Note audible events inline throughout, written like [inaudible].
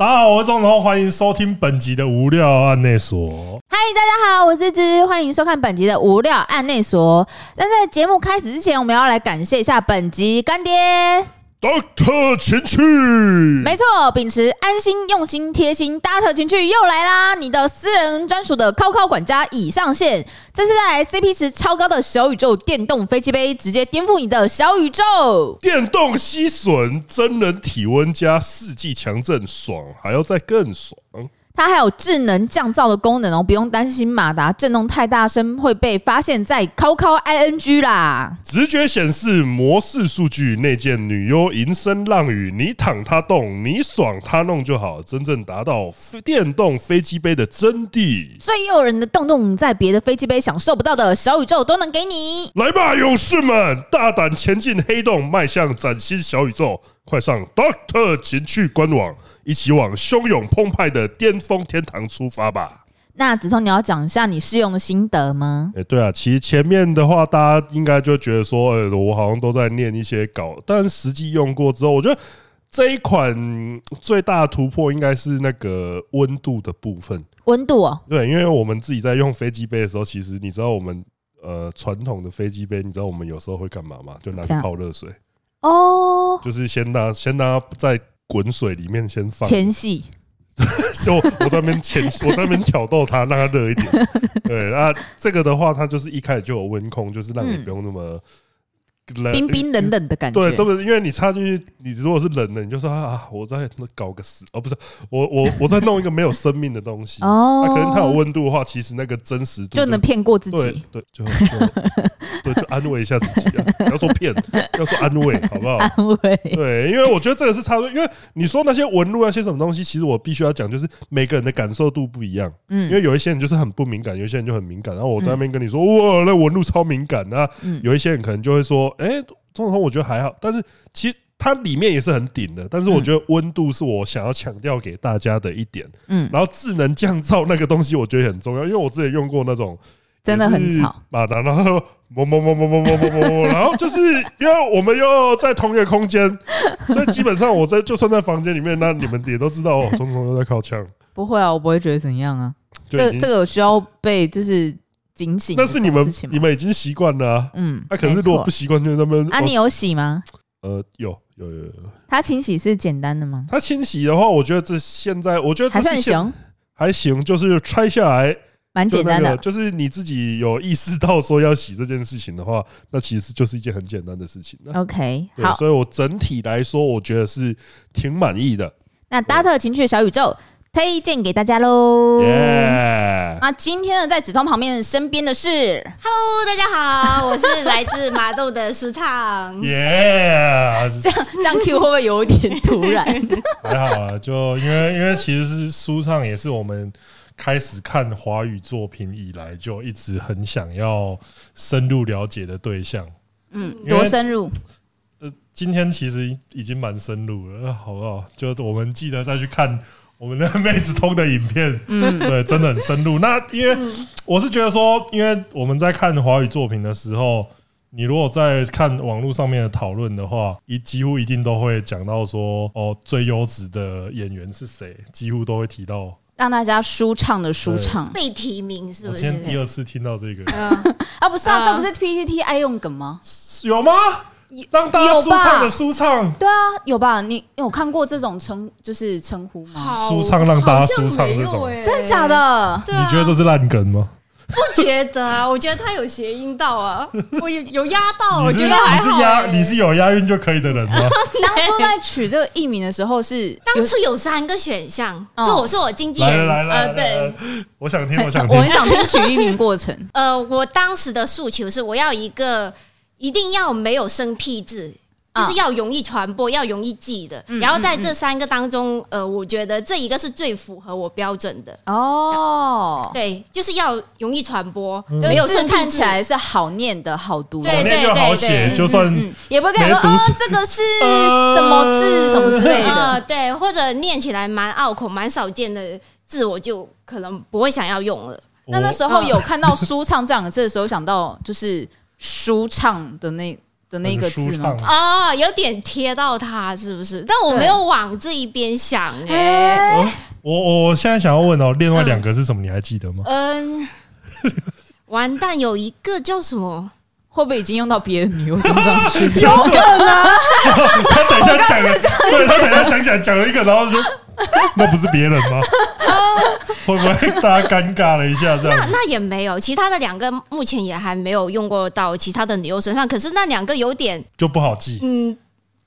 大家好，我是钟子彤，欢迎收听本集的无料案内所。嗨，大家好，我是芝芝，欢迎收看本集的无料案内所。但在节目开始之前，我们要来感谢一下本集干爹。Doctor 情趣，没错，秉持安心、用心、贴心，Doctor 情趣又来啦！你的私人专属的靠靠管家已上线，这次带来 CP 值超高的小宇宙电动飞机杯，直接颠覆你的小宇宙。电动吸吮，真人体温加四季强震，爽还要再更爽。它还有智能降噪的功能哦，不用担心马达震动太大声会被发现，在 QQ ING 啦。直觉显示模式数据，内建女优吟声浪语，你躺他动，你爽他弄就好，真正达到电动飞机杯的真谛。最诱人的洞洞，在别的飞机杯享受不到的小宇宙都能给你。来吧，勇士们，大胆前进黑洞，迈向崭新小宇宙。快上 Doctor 情趣官网，一起往汹涌澎湃的巅峰天堂出发吧！那子聪，你要讲一下你试用的心得吗？哎，对啊，其实前面的话，大家应该就觉得说，呃，我好像都在念一些稿，但实际用过之后，我觉得这一款最大的突破应该是那个温度的部分。温度哦，对，因为我们自己在用飞机杯的时候，其实你知道我们呃传统的飞机杯，你知道我们有时候会干嘛吗？就拿去泡热水。哦，oh, 就是先拿先拿在滚水里面先放前戏，[laughs] 就我在那边前我在那边挑逗它，让它热一点。对，那这个的话，它就是一开始就有温控，就是让你不用那么。嗯冰冰冷冷的感觉，对，这么因为你插进去，你如果是冷的，你就说啊，我在搞个死，哦，不是，我我我在弄一个没有生命的东西，[laughs] 哦，那可能它有温度的话，其实那个真实度就能骗过自己，对，就就对，就安慰一下自己啊，不 [laughs] 要说骗，要说安慰，好不好？安慰，对，因为我觉得这个是差不多，因为你说那些纹路那些什么东西，其实我必须要讲，就是每个人的感受度不一样，嗯，因为有一些人就是很不敏感，有一些人就很敏感，然后我在那边跟你说，哇，那纹路超敏感，那有一些人可能就会说，哎。中通我觉得还好，但是其实它里面也是很顶的。但是我觉得温度是我想要强调给大家的一点。嗯，然后智能降噪那个东西我觉得很重要，因为我之前用过那种真的很吵，然后嗡嗡嗡嗡嗡嗡嗡嗡，然后就是因为我们又在同一个空间，所以基本上我在就算在房间里面，那你们也都知道哦，中通又在靠墙。不会啊，我不会觉得怎样啊。这个这个需要被就是。警醒，但是你们你们已经习惯了、啊，嗯，那、啊、可是如果不习惯，就那么啊，你有洗吗？呃，有有有有。它清洗是简单的吗？它清洗的话，我觉得这现在我觉得还算行，还行，就是拆下来蛮简单的，就是你自己有意识到说要洗这件事情的话，那其实就是一件很简单的事情。OK，好，所以我整体来说，我觉得是挺满意的。那 Dart 情趣小宇宙。推荐给大家喽！耶！那今天呢，在子聪旁边身边的是，Hello，大家好，我是来自麻豆的舒畅。耶！[laughs] 这样这样 Q 会不会有点突然？[laughs] 还好啊，就因为因为其实是舒畅，也是我们开始看华语作品以来就一直很想要深入了解的对象。嗯，多深入？呃，今天其实已经蛮深入了，好不好？就我们记得再去看。我们的妹子通的影片，嗯，对，真的很深入。那因为我是觉得说，因为我们在看华语作品的时候，你如果在看网络上面的讨论的话，一几乎一定都会讲到说，哦，最优质的演员是谁，几乎都会提到，让大家舒畅的舒畅被提名，是不是？我今天第二次听到这个，[laughs] 啊，不是啊，这不是 PPT 爱用梗吗？有吗？让大家舒畅的舒畅，对啊，有吧？你有看过这种称就是称呼吗？舒畅让大家舒畅这种，真的假的？你觉得这是烂梗吗？不觉得啊，我觉得他有谐音到啊，[laughs] 我有有押到，我觉得还好。你是押，你是有押韵就可以的人吗？[laughs] 当初在取这个艺名的时候是，当初有三个选项，是我是我经纪人，来来来，对，我想听，我想 [laughs] 听，我很想听取艺名过程。呃，我当时的诉求是，我要一个。一定要没有生僻字，就是要容易传播，要容易记的。然后在这三个当中，呃，我觉得这一个是最符合我标准的。哦，对，就是要容易传播，没有生僻字，看起来是好念的好读的，对对对对，就算也不会感觉哦，这个是什么字什么之类的，[laughs] 对，或者念起来蛮拗口、蛮少见的字，我就可能不会想要用了。那那时候有看到“舒畅”这两个字的时候，想到就是。舒畅的那的那个字吗？啊，有点贴到他是不是？但我没有往这一边想哎、欸。我我我现在想要问哦，另外两个是什么？你还记得吗？嗯，完蛋，有一个叫什么？会不会已经用到别的女友身上 [laughs] 去？有可能。他等一下讲，对他等一下想起来讲了一个，然后说那不是别人吗？[laughs] 会不会大家尴尬了一下？这样那那也没有，其他的两个目前也还没有用过到其他的女友身上。可是那两个有点就不好记。嗯，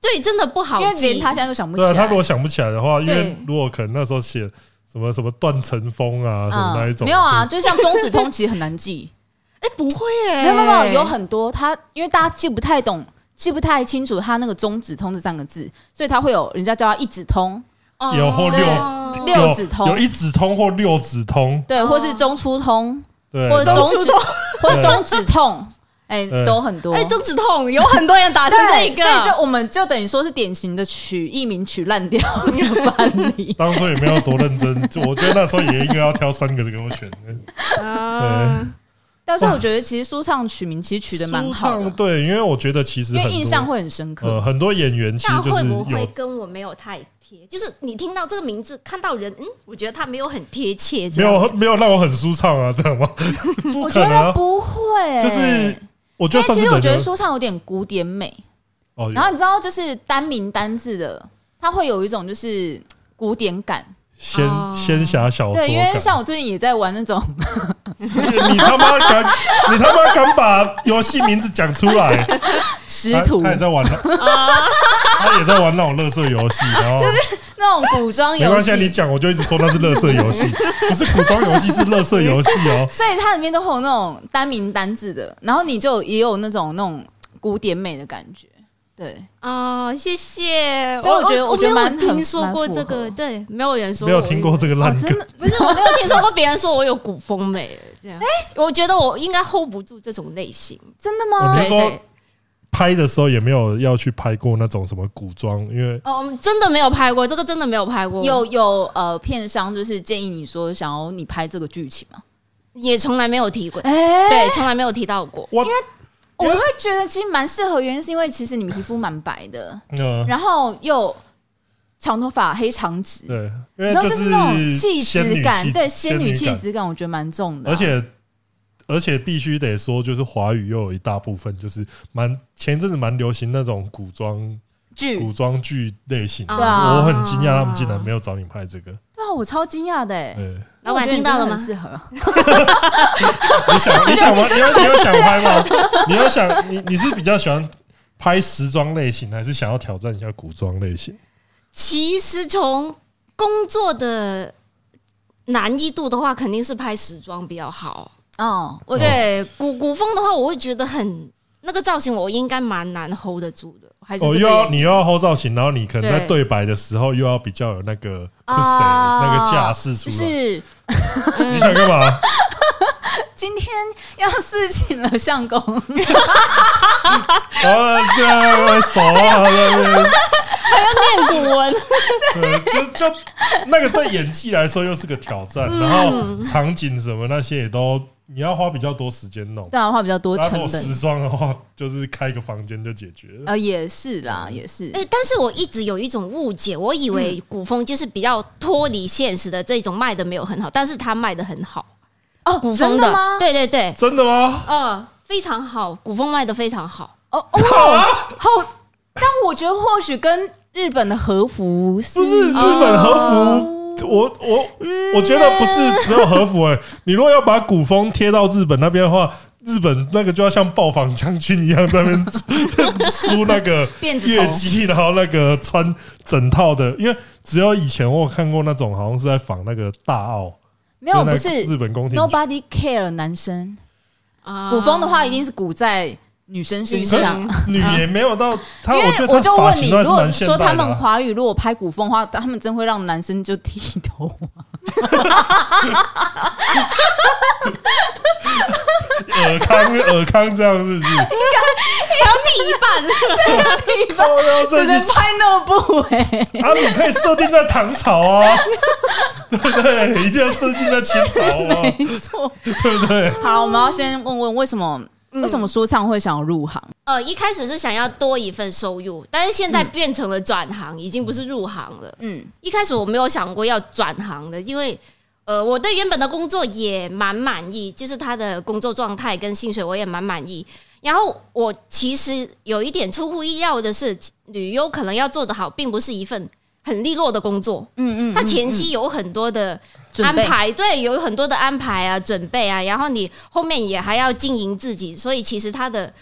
对，真的不好记，因为连他现在都想不起来。对，他如果想不起来的话，因为如果可能那时候写什么什么断层风啊什么那一种，没有啊，就像中指通其实很难记。哎，不会哎，没有没有，有很多他，因为大家记不太懂，记不太清楚他那个中指通这三个字，所以他会有人家叫他一指通，有或六六指通，有一指通或六指通，对，或是中出通，对，或者中指通，或者中指痛，哎，都很多。哎，中指痛有很多人打成 [laughs] 这个，所以这我们就等于说是典型的取艺名取烂掉的范例。当初也没有多认真，就我觉得那时候也应该要挑三个给我选的。[laughs] 对。但是我觉得，其实舒畅取名其实取得蛮好的。对，因为我觉得其实因为印象会很深刻。呃，很多演员其实就是会不会跟我没有太贴？就是你听到这个名字，看到人，嗯，我觉得他没有很贴切，没有没有让我很舒畅啊，这样吗？[laughs] 我觉得不会，就是我觉得其实我觉得舒畅有点古典美。哦，然后你知道，就是单名单字的，它会有一种就是古典感。仙仙侠小说，对，因为像我最近也在玩那种，[laughs] 你他妈敢，[laughs] 你他妈敢把游戏名字讲出来？师徒他，他也在玩，他也在玩那种乐色游戏，然后就是那种古装游戏。没关系，你讲我就一直说那是乐色游戏，不是古装游戏，是乐色游戏哦。[laughs] 所以它里面都会有那种单名单字的，然后你就也有那种那种古典美的感觉。对啊，谢谢。所以我觉得，我觉得蛮听说过这个，对，没有人说没有听过这个烂梗，不是我没有听说过别人说我有古风美 [laughs] 这样。哎，我觉得我应该 hold 不住这种类型，真的吗？你说拍的时候也没有要去拍过那种什么古装，因为哦，真的没有拍过这个，真的没有拍过。有有呃，片商就是建议你说想要你拍这个剧情吗？也从来没有提过，哎，对，从来没有提到过，因为。我会觉得其实蛮适合，原因是因为其实你们皮肤蛮白的，然后又长头发、黑长直，对，然后就是那种气质感，对，仙女气质感，我觉得蛮重的。而且而且必须得说，就是华语又有一大部分就是蛮前一阵子蛮流行那种古装剧、古装剧类型的，我很惊讶他们竟然没有找你拍这个。对啊，我超惊讶的哎。老板听到了吗？适合。你想，你想吗？你有你有想拍吗？你有想你你是比较喜欢拍时装类型，还是想要挑战一下古装类型？其实从工作的难易度的话，肯定是拍时装比较好。哦，我对，古古风的话，我会觉得很那个造型，我应该蛮难 hold 得住的。哦，又要你又要 hold 造型，然后你可能在对白的时候又要比较有那个是谁那个架势出来。是，你想干嘛？[laughs] 今天要侍寝了，相公。然后这样手啊，还要念古文。[laughs] 对，就就那个对演技来说又是个挑战，然后场景什么那些也都。你要花比较多时间弄，对啊，花比较多成本。时装的话，就是开一个房间就解决了。呃，也是啦，也是。哎，但是我一直有一种误解，我以为古风就是比较脱离现实的这种卖的没有很好，但是它卖的很好。哦，古风的吗？对对对，真的吗？嗯，非常好，古风卖的非常好。哦哦，[laughs] 好。但我觉得或许跟日本的和服是，不是日本和服。我我我觉得不是只有和服哎，[laughs] 你如果要把古风贴到日本那边的话，日本那个就要像暴坊将军一样在那边梳那个月姬，然后那个穿整套的，因为只有以前我有看过那种，好像是在仿那个大奥，没有不是日本宫廷，Nobody care 男生。啊，古风的话一定是古在。女生身上，女也没有到他。因为我就问你，如果说他们华语如果拍古风的话，他们真会让男生就剃头吗？[laughs] 尔康，尔康这样是不是？应该要剃一半，要剃一半，只能拍那部哎。啊，你可以设定在唐朝啊，对不对？一定要设定在清朝啊，[laughs] 没错，对不对？好，我们要先问问为什么。为什么说唱会想要入行？呃，一开始是想要多一份收入，但是现在变成了转行，已经不是入行了。嗯，一开始我没有想过要转行的，因为呃，我对原本的工作也蛮满意，就是他的工作状态跟薪水我也蛮满意。然后我其实有一点出乎意料的是，女优可能要做得好，并不是一份很利落的工作。嗯嗯，他前期有很多的安排，对，有很多的安排啊，准备啊，然后你后面也还要经营自己，所以其实他的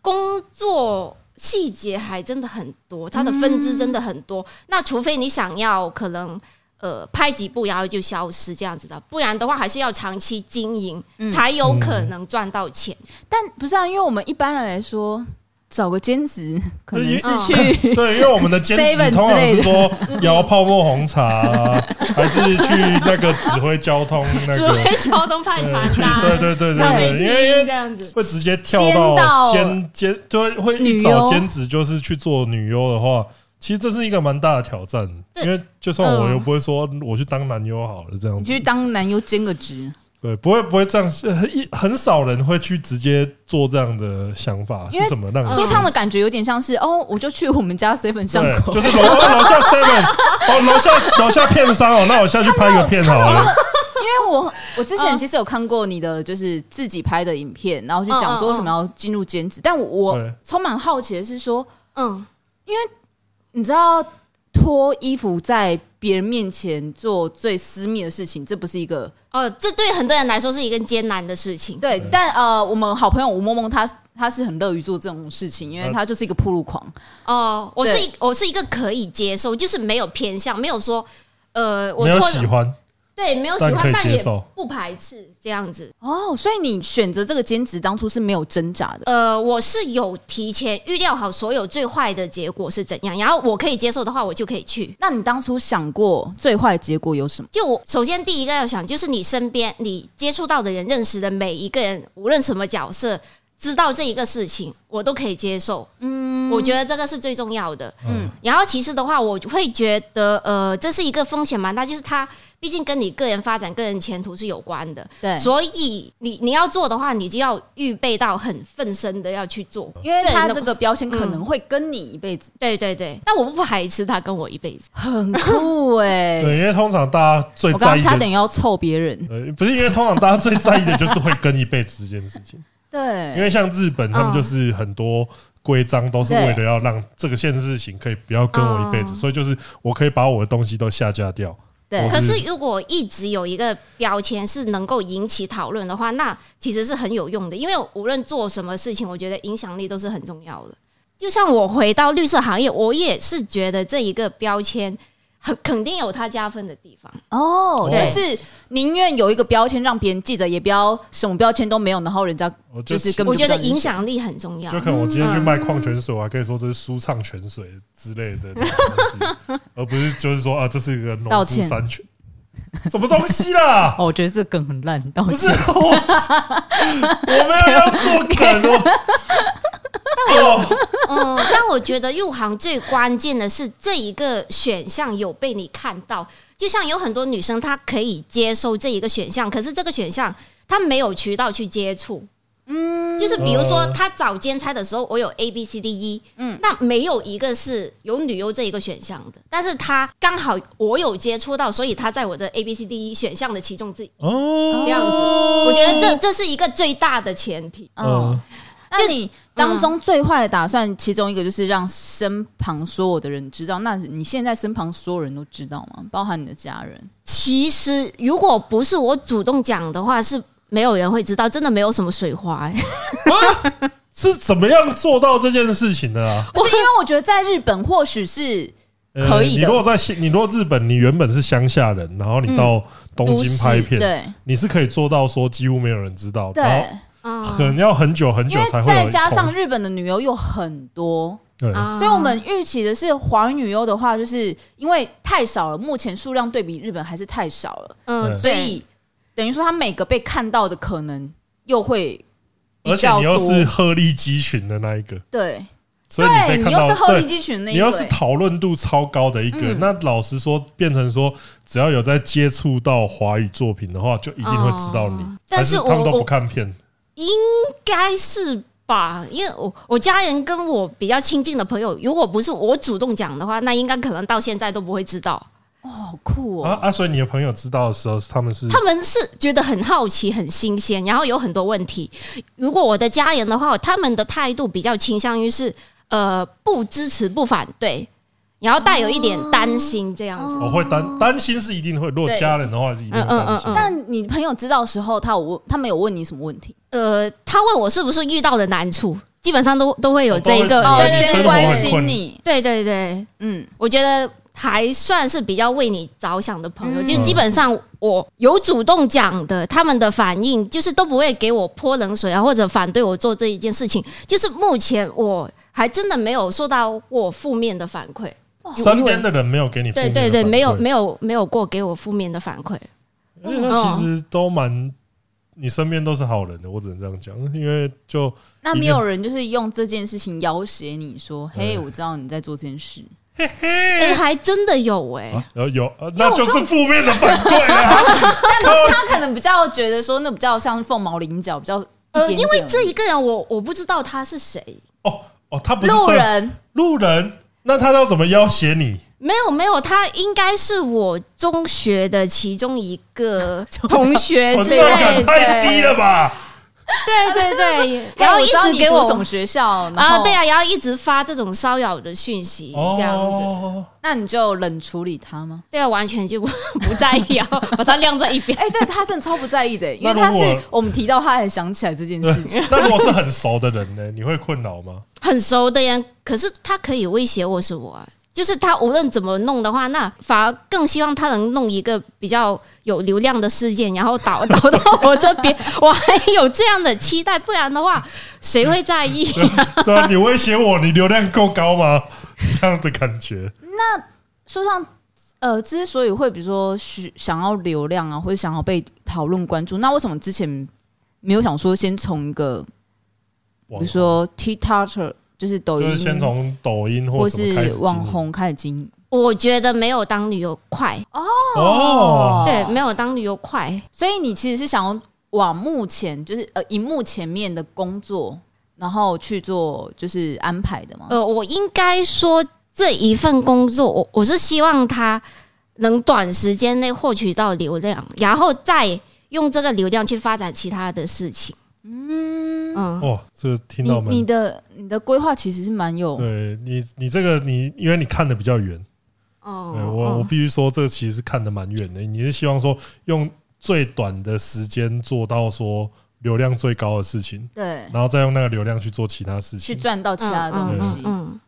工作细节还真的很多，他的分支真的很多。那除非你想要可能。呃，拍几部然后就消失这样子的，不然的话还是要长期经营，嗯、才有可能赚到钱。但不是啊，因为我们一般人来说，找个兼职 [laughs] 可能是去对，[laughs] 对，因为我们的兼职通常是说摇泡沫红茶，啊，还是去那个指挥交通那个。指挥交通派传单，对对对对对，因为因为这样子。会直接跳到兼兼，就会会一找兼职就是去做女优的话。其实这是一个蛮大的挑战，因为就算我又不会说我去当男优好了这样子，你去当男优兼个职，对，不会不会这样，一很少人会去直接做这样的想法，是什么？让说唱的感觉有点像是哦，我就去我们家 seven 上口，就是楼楼下 seven，哦，楼下 [laughs] 楼下片商哦，那我下去拍个片好了。因为我我之前其实有看过你的就是自己拍的影片，然后就讲说为什么要进入兼职，但我充满好奇的是说，嗯，因为。你知道脱衣服在别人面前做最私密的事情，这不是一个呃，这对很多人来说是一个艰难的事情。对，但呃，我们好朋友吴梦梦，她她是很乐于做这种事情，因为她就是一个铺路狂。哦，我是一我是一个可以接受，就是没有偏向，没有说呃，我没有喜欢。对，没有喜欢，但也不排斥这样子哦。所以你选择这个兼职当初是没有挣扎的。呃，我是有提前预料好所有最坏的结果是怎样，然后我可以接受的话，我就可以去。那你当初想过最坏结果有什么？就我首先第一个要想，就是你身边你接触到的人、认识的每一个人，无论什么角色，知道这一个事情，我都可以接受。嗯，我觉得这个是最重要的。嗯，然后其次的话，我会觉得呃，这是一个风险蛮大，就是他。毕竟跟你个人发展、个人前途是有关的，对，所以你你要做的话，你就要预备到很奋身的要去做，因为他这个标签可能会跟你一辈子。对对对，但我不排斥他跟我一辈子，很酷哎。[laughs] 对，因为通常大家最在意，我刚刚差点要凑别人，呃，不是因为通常大家最在意的就是会跟一辈子这件事情。[laughs] 对，因为像日本，他们就是很多规章都是为了要让这个件事情可以不要跟我一辈子，所以就是我可以把我的东西都下架掉。对，可是如果一直有一个标签是能够引起讨论的话，那其实是很有用的。因为无论做什么事情，我觉得影响力都是很重要的。就像我回到绿色行业，我也是觉得这一个标签。很肯定有它加分的地方哦，就是宁愿有一个标签让别人记得，也不要什么标签都没有，然后人家就是根本。我觉得影响力很重要。就可能我今天去卖矿泉水，我还可以说这是舒畅泉水之类的东西，[laughs] [laughs] [laughs] 而不是就是说啊，这是一个农夫山泉，什么东西啦？[laughs] 哦，我觉得这梗很烂，道歉。[laughs] 我没有要做梗哦。但 [laughs] 我嗯，但我觉得入行最关键的是这一个选项有被你看到。就像有很多女生她可以接受这一个选项，可是这个选项她没有渠道去接触。嗯，就是比如说他找兼差的时候，我有 A B C D E，嗯，那没有一个是有女优这一个选项的。但是他刚好我有接触到，所以他在我的 A B C D E 选项的其中之一。哦，这样子，我觉得这这是一个最大的前提。哦。那你当中最坏的打算，其中一个就是让身旁所有的人知道。那你现在身旁所有人都知道吗？包含你的家人？其实如果不是我主动讲的话，是没有人会知道。真的没有什么水花哎、欸啊。是怎么样做到这件事情的啊？[laughs] 不是因为我觉得在日本或许是可以的。你如果在你如果日本，你原本是乡下人，然后你到东京拍片，对，你是可以做到说几乎没有人知道。对。可能要很久很久才会。再加上日本的女优又很多，对，所以我们预期的是华语女优的话，就是因为太少了，目前数量对比日本还是太少了，嗯，所以等于说他每个被看到的可能又会而且你又是鹤立鸡群的那一个，对，所以你被看到，你又是鹤立鸡群那一个，你又是讨论度超高的一个，那老实说，变成说只要有在接触到华语作品的话，就一定会知道你，但是他们都不看片。应该是吧，因为我我家人跟我比较亲近的朋友，如果不是我主动讲的话，那应该可能到现在都不会知道。哦，好酷哦！啊啊！所以你的朋友知道的时候，他们是他们是觉得很好奇、很新鲜，然后有很多问题。如果我的家人的话，他们的态度比较倾向于是呃不支持、不反对，然后带有一点担心这样子。我、哦、会担担心是一定会，如果家人的话是一定会担心。嗯嗯嗯。那你朋友知道的时候，他有问他没有问你什么问题？呃，他问我是不是遇到的难处，基本上都都会有这一个对先关心你。对对对，嗯，我觉得。还算是比较为你着想的朋友，就基本上我有主动讲的，他们的反应就是都不会给我泼冷水啊，或者反对我做这一件事情。就是目前我还真的没有受到过负面的反馈，身边的人没有给你对对对，没有没有没有过给我负面的反馈。那其实都蛮，你身边都是好人的，我只能这样讲。因为就那没有人就是用这件事情要挟你说，嘿，我知道你在做这件事。[laughs] 哎、欸，还真的有哎、欸啊，有有，那就是负面的反馈啊。[laughs] 但 [laughs] 他可能比较觉得说，那比较像凤毛麟角，比较呃，因为这一个人我我不知道他是谁。哦哦，他不是路人，路人，那他要怎么要挟你？没有没有，他应该是我中学的其中一个同学，存在感太低了吧？对对对，然后一直给我什么学校啊？对啊，然后一直发这种骚扰的讯息，这样子，那你就冷处理他吗？对啊，完全就 [laughs] 不在意啊，把他晾在一边。哎，对他真的超不在意的，因为他是我们提到他才想起来这件事情。那如果是很熟的人呢？你会困扰吗？很熟的人，可是他可以威胁我是我啊。就是他无论怎么弄的话，那反而更希望他能弄一个比较有流量的事件，然后导 [laughs] 导到我这边。[laughs] 我还有这样的期待，不然的话，谁会在意啊？对啊，你威胁我，你流量够高吗？[laughs] 这样的感觉。那说上呃，之所以会比如说需想要流量啊，或者想要被讨论关注，那为什么之前没有想说先从一个，比如说 TikTok 就是抖音，就是先从抖音或是网红开始经营。我觉得没有当旅游快哦，对，没有当旅游快。所以你其实是想要往目前就是呃荧幕前面的工作，然后去做就是安排的吗？呃，我应该说这一份工作，我我是希望他能短时间内获取到流量，然后再用这个流量去发展其他的事情。嗯嗯，哦，这个听到你，你的你的规划其实是蛮有，对你你这个你因为你看的比较远，哦，我我必须说这个其实是看的蛮远的，你是希望说用最短的时间做到说流量最高的事情，对，然后再用那个流量去做其他事情，去赚到其他的东西。嗯，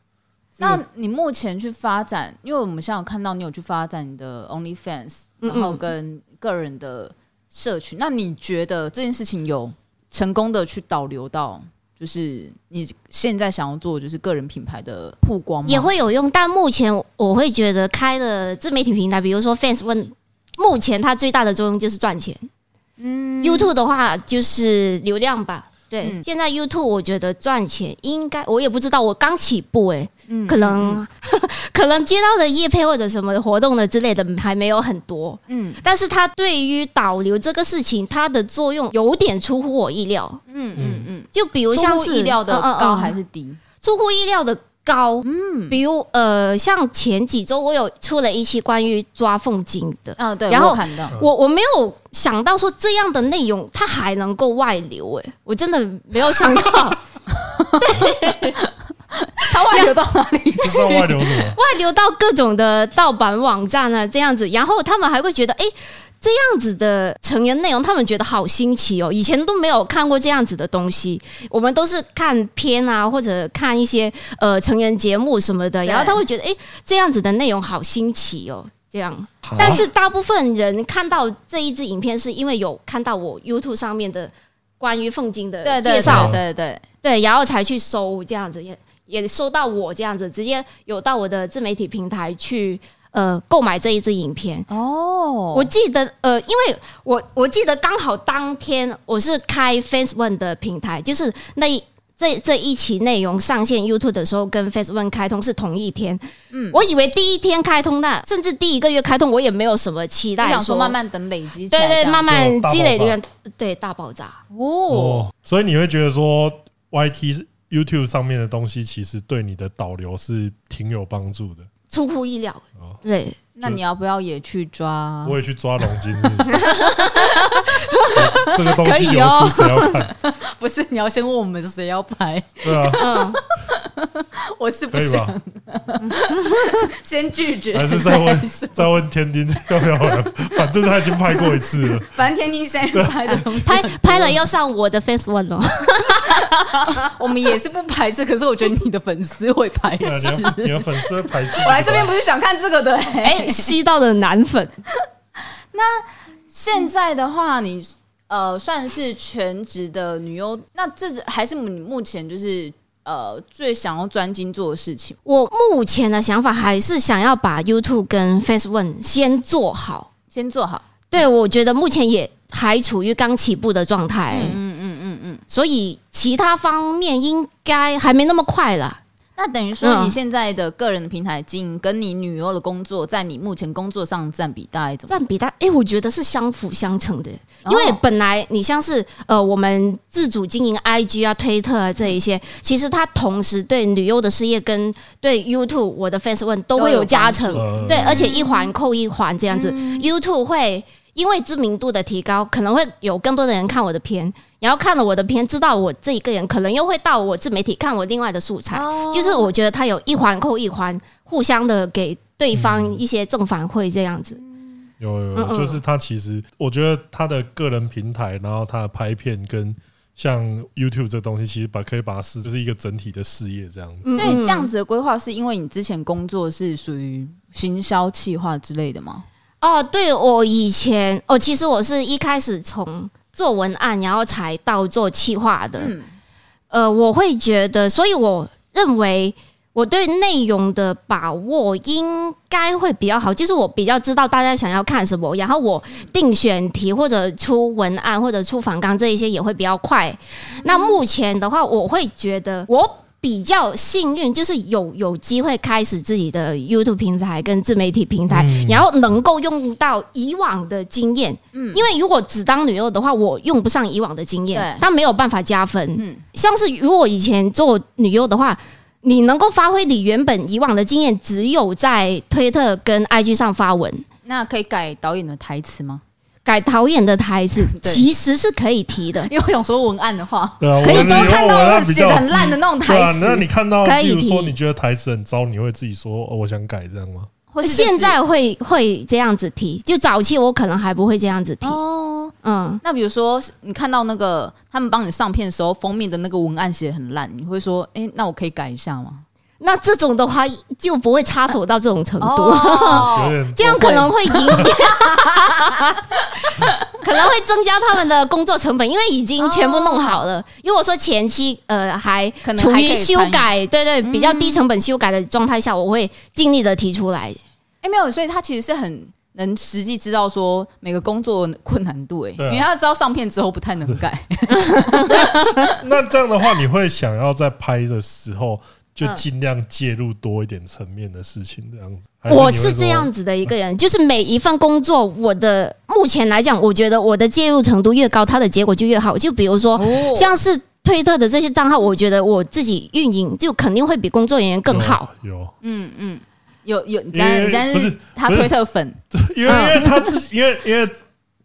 那你目前去发展，因为我们现在有看到你有去发展你的 OnlyFans，然后跟个人的社群，那你觉得这件事情有？成功的去导流到，就是你现在想要做，就是个人品牌的曝光也会有用。但目前我会觉得开了自媒体平台，比如说 Fans One，目前它最大的作用就是赚钱。嗯，YouTube 的话就是流量吧。对，嗯、现在 YouTube 我觉得赚钱应该，我也不知道，我刚起步哎、欸，嗯，可能、嗯、[laughs] 可能接到的业配或者什么活动的之类的还没有很多，嗯，但是它对于导流这个事情，它的作用有点出乎我意料，嗯嗯嗯，就比如像是意料的高还是低？出乎意料的。高，嗯，比如呃，像前几周我有出了一期关于抓凤精的，啊，对，然后我我，没有想到说这样的内容它还能够外流，哎，我真的没有想到，对，[laughs] 它外流到哪里去？外流什么？外流到各种的盗版网站啊，这样子，然后他们还会觉得，哎。这样子的成人内容，他们觉得好新奇哦，以前都没有看过这样子的东西。我们都是看片啊，或者看一些呃成人节目什么的，然后他会觉得，哎，这样子的内容好新奇哦，这样。但是大部分人看到这一支影片，是因为有看到我 YouTube 上面的关于凤金的介绍，对对对对，然后才去搜这样子，也也搜到我这样子，直接有到我的自媒体平台去。呃，购买这一支影片。哦，我记得呃，因为我我记得刚好当天我是开 Fans One 的平台，就是那一这这一期内容上线 YouTube 的时候，跟 Face One 开通是同一天。嗯，我以为第一天开通，那甚至第一个月开通，我也没有什么期待说，想说慢慢等累积，对对，慢慢积累这个对大爆炸。哦，哦。所以你会觉得说，YT YouTube 上面的东西，其实对你的导流是挺有帮助的，出乎意料。哦，对。那你要不要也去抓？我也去抓龙筋。[laughs] 这个东西流出谁要拍？不是，你要先问我们谁要拍。对啊，嗯，[laughs] 我是不想。[laughs] 先拒绝，还是再问再问天丁要不要？反正他已经拍过一次了。[laughs] 反正天丁先拍的东西，拍拍了要上我的 Face One 哦。我们也是不排斥，可是我觉得你的粉丝会排斥。你的粉丝会排斥。我来这边不是想看这个的，哎，吸到的男粉。那现在的话，你。呃，算是全职的女优，那这还是你目前就是呃最想要专精做的事情。我目前的想法还是想要把 YouTube 跟 Facebook 先做好，先做好。对，我觉得目前也还处于刚起步的状态。嗯嗯嗯嗯嗯，所以其他方面应该还没那么快了。那等于说，你现在的个人的平台经营跟你女优的工作，在你目前工作上占比大概怎么？占比大，哎，我觉得是相辅相成的。因为本来你像是呃，我们自主经营 IG 啊、推特啊这一些，其实它同时对女优的事业跟对 YouTube 我的 Face One 都会有加成。对，而且一环扣一环这样子，YouTube 会。因为知名度的提高，可能会有更多的人看我的片，然后看了我的片，知道我这一个人，可能又会到我自媒体看我另外的素材。哦、就是我觉得他有一环扣一环，互相的给对方一些正反馈，这样子。有有，有，就是他其实，我觉得他的个人平台，然后他的拍片跟像 YouTube 这东西，其实把可以把它视就是一个整体的事业这样子。所以这样子的规划，是因为你之前工作是属于行销企划之类的吗？哦，对，我以前哦，其实我是一开始从做文案，然后才到做企划的。嗯、呃，我会觉得，所以我认为我对内容的把握应该会比较好，就是我比较知道大家想要看什么，然后我定选题或者出文案或者出访纲这一些也会比较快。嗯、那目前的话，我会觉得我。比较幸运，就是有有机会开始自己的 YouTube 平台跟自媒体平台，嗯、然后能够用到以往的经验。嗯，因为如果只当女优的话，我用不上以往的经验，但没有办法加分。嗯，像是如果以前做女优的话，你能够发挥你原本以往的经验，只有在推特跟 IG 上发文，那可以改导演的台词吗？改导演的台词其实是可以提的，[laughs] 因为我想说文案的话，对啊，可以说看到写的很烂的那种台词。那你看到，比如说你觉得台词很糟，你会自己说哦，我想改这样吗？现在会会这样子提，就早期我可能还不会这样子提。哦，嗯，那比如说你看到那个他们帮你上片的时候，封面的那个文案写的很烂，你会说，哎，那我可以改一下吗？那这种的话就不会插手到这种程度，哦、这样可能会影响，[laughs] 可能会增加他们的工作成本，因为已经全部弄好了。如果说前期呃还处于修改，对对，比较低成本修改的状态下，我会尽力的提出来。哎，没有，所以他其实是很能实际知道说每个工作困难度，哎，因为他知道上片之后不太能改。[laughs] 那这样的话，你会想要在拍的时候？就尽量介入多一点层面的事情，这样子。我是这样子的一个人，[laughs] 就是每一份工作，我的目前来讲，我觉得我的介入程度越高，它的结果就越好。就比如说，像是推特的这些账号，我觉得我自己运营就肯定会比工作人员更好。有，嗯嗯，有有，你现在是他推特粉，[laughs] 因为因为他自己，因为因为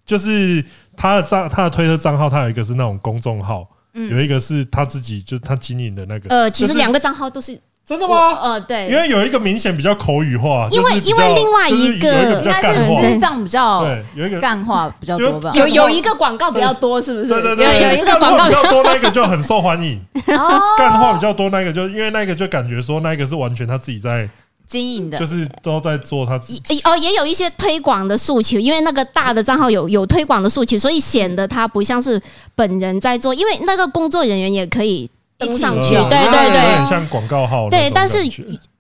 就是他的账，他的推特账号，他有一个是那种公众号。有一个是他自己，就是他经营的那个。呃，其实两个账号都是真的吗？呃，对，因为有一个明显比较口语化，因为因为另外一个应该是私账比较对，有一个干话比较多吧。有有一个广告比较多，是不是？对对对，有一个广告比较多，那个就很受欢迎。[laughs] 干话比较多，那个就因为那个就感觉说那个是完全他自己在。经营的，就是都在做他自己哦，也有一些推广的诉求，因为那个大的账号有有推广的诉求，所以显得他不像是本人在做，因为那个工作人员也可以登上去，对对对，有点像广告号。对，但是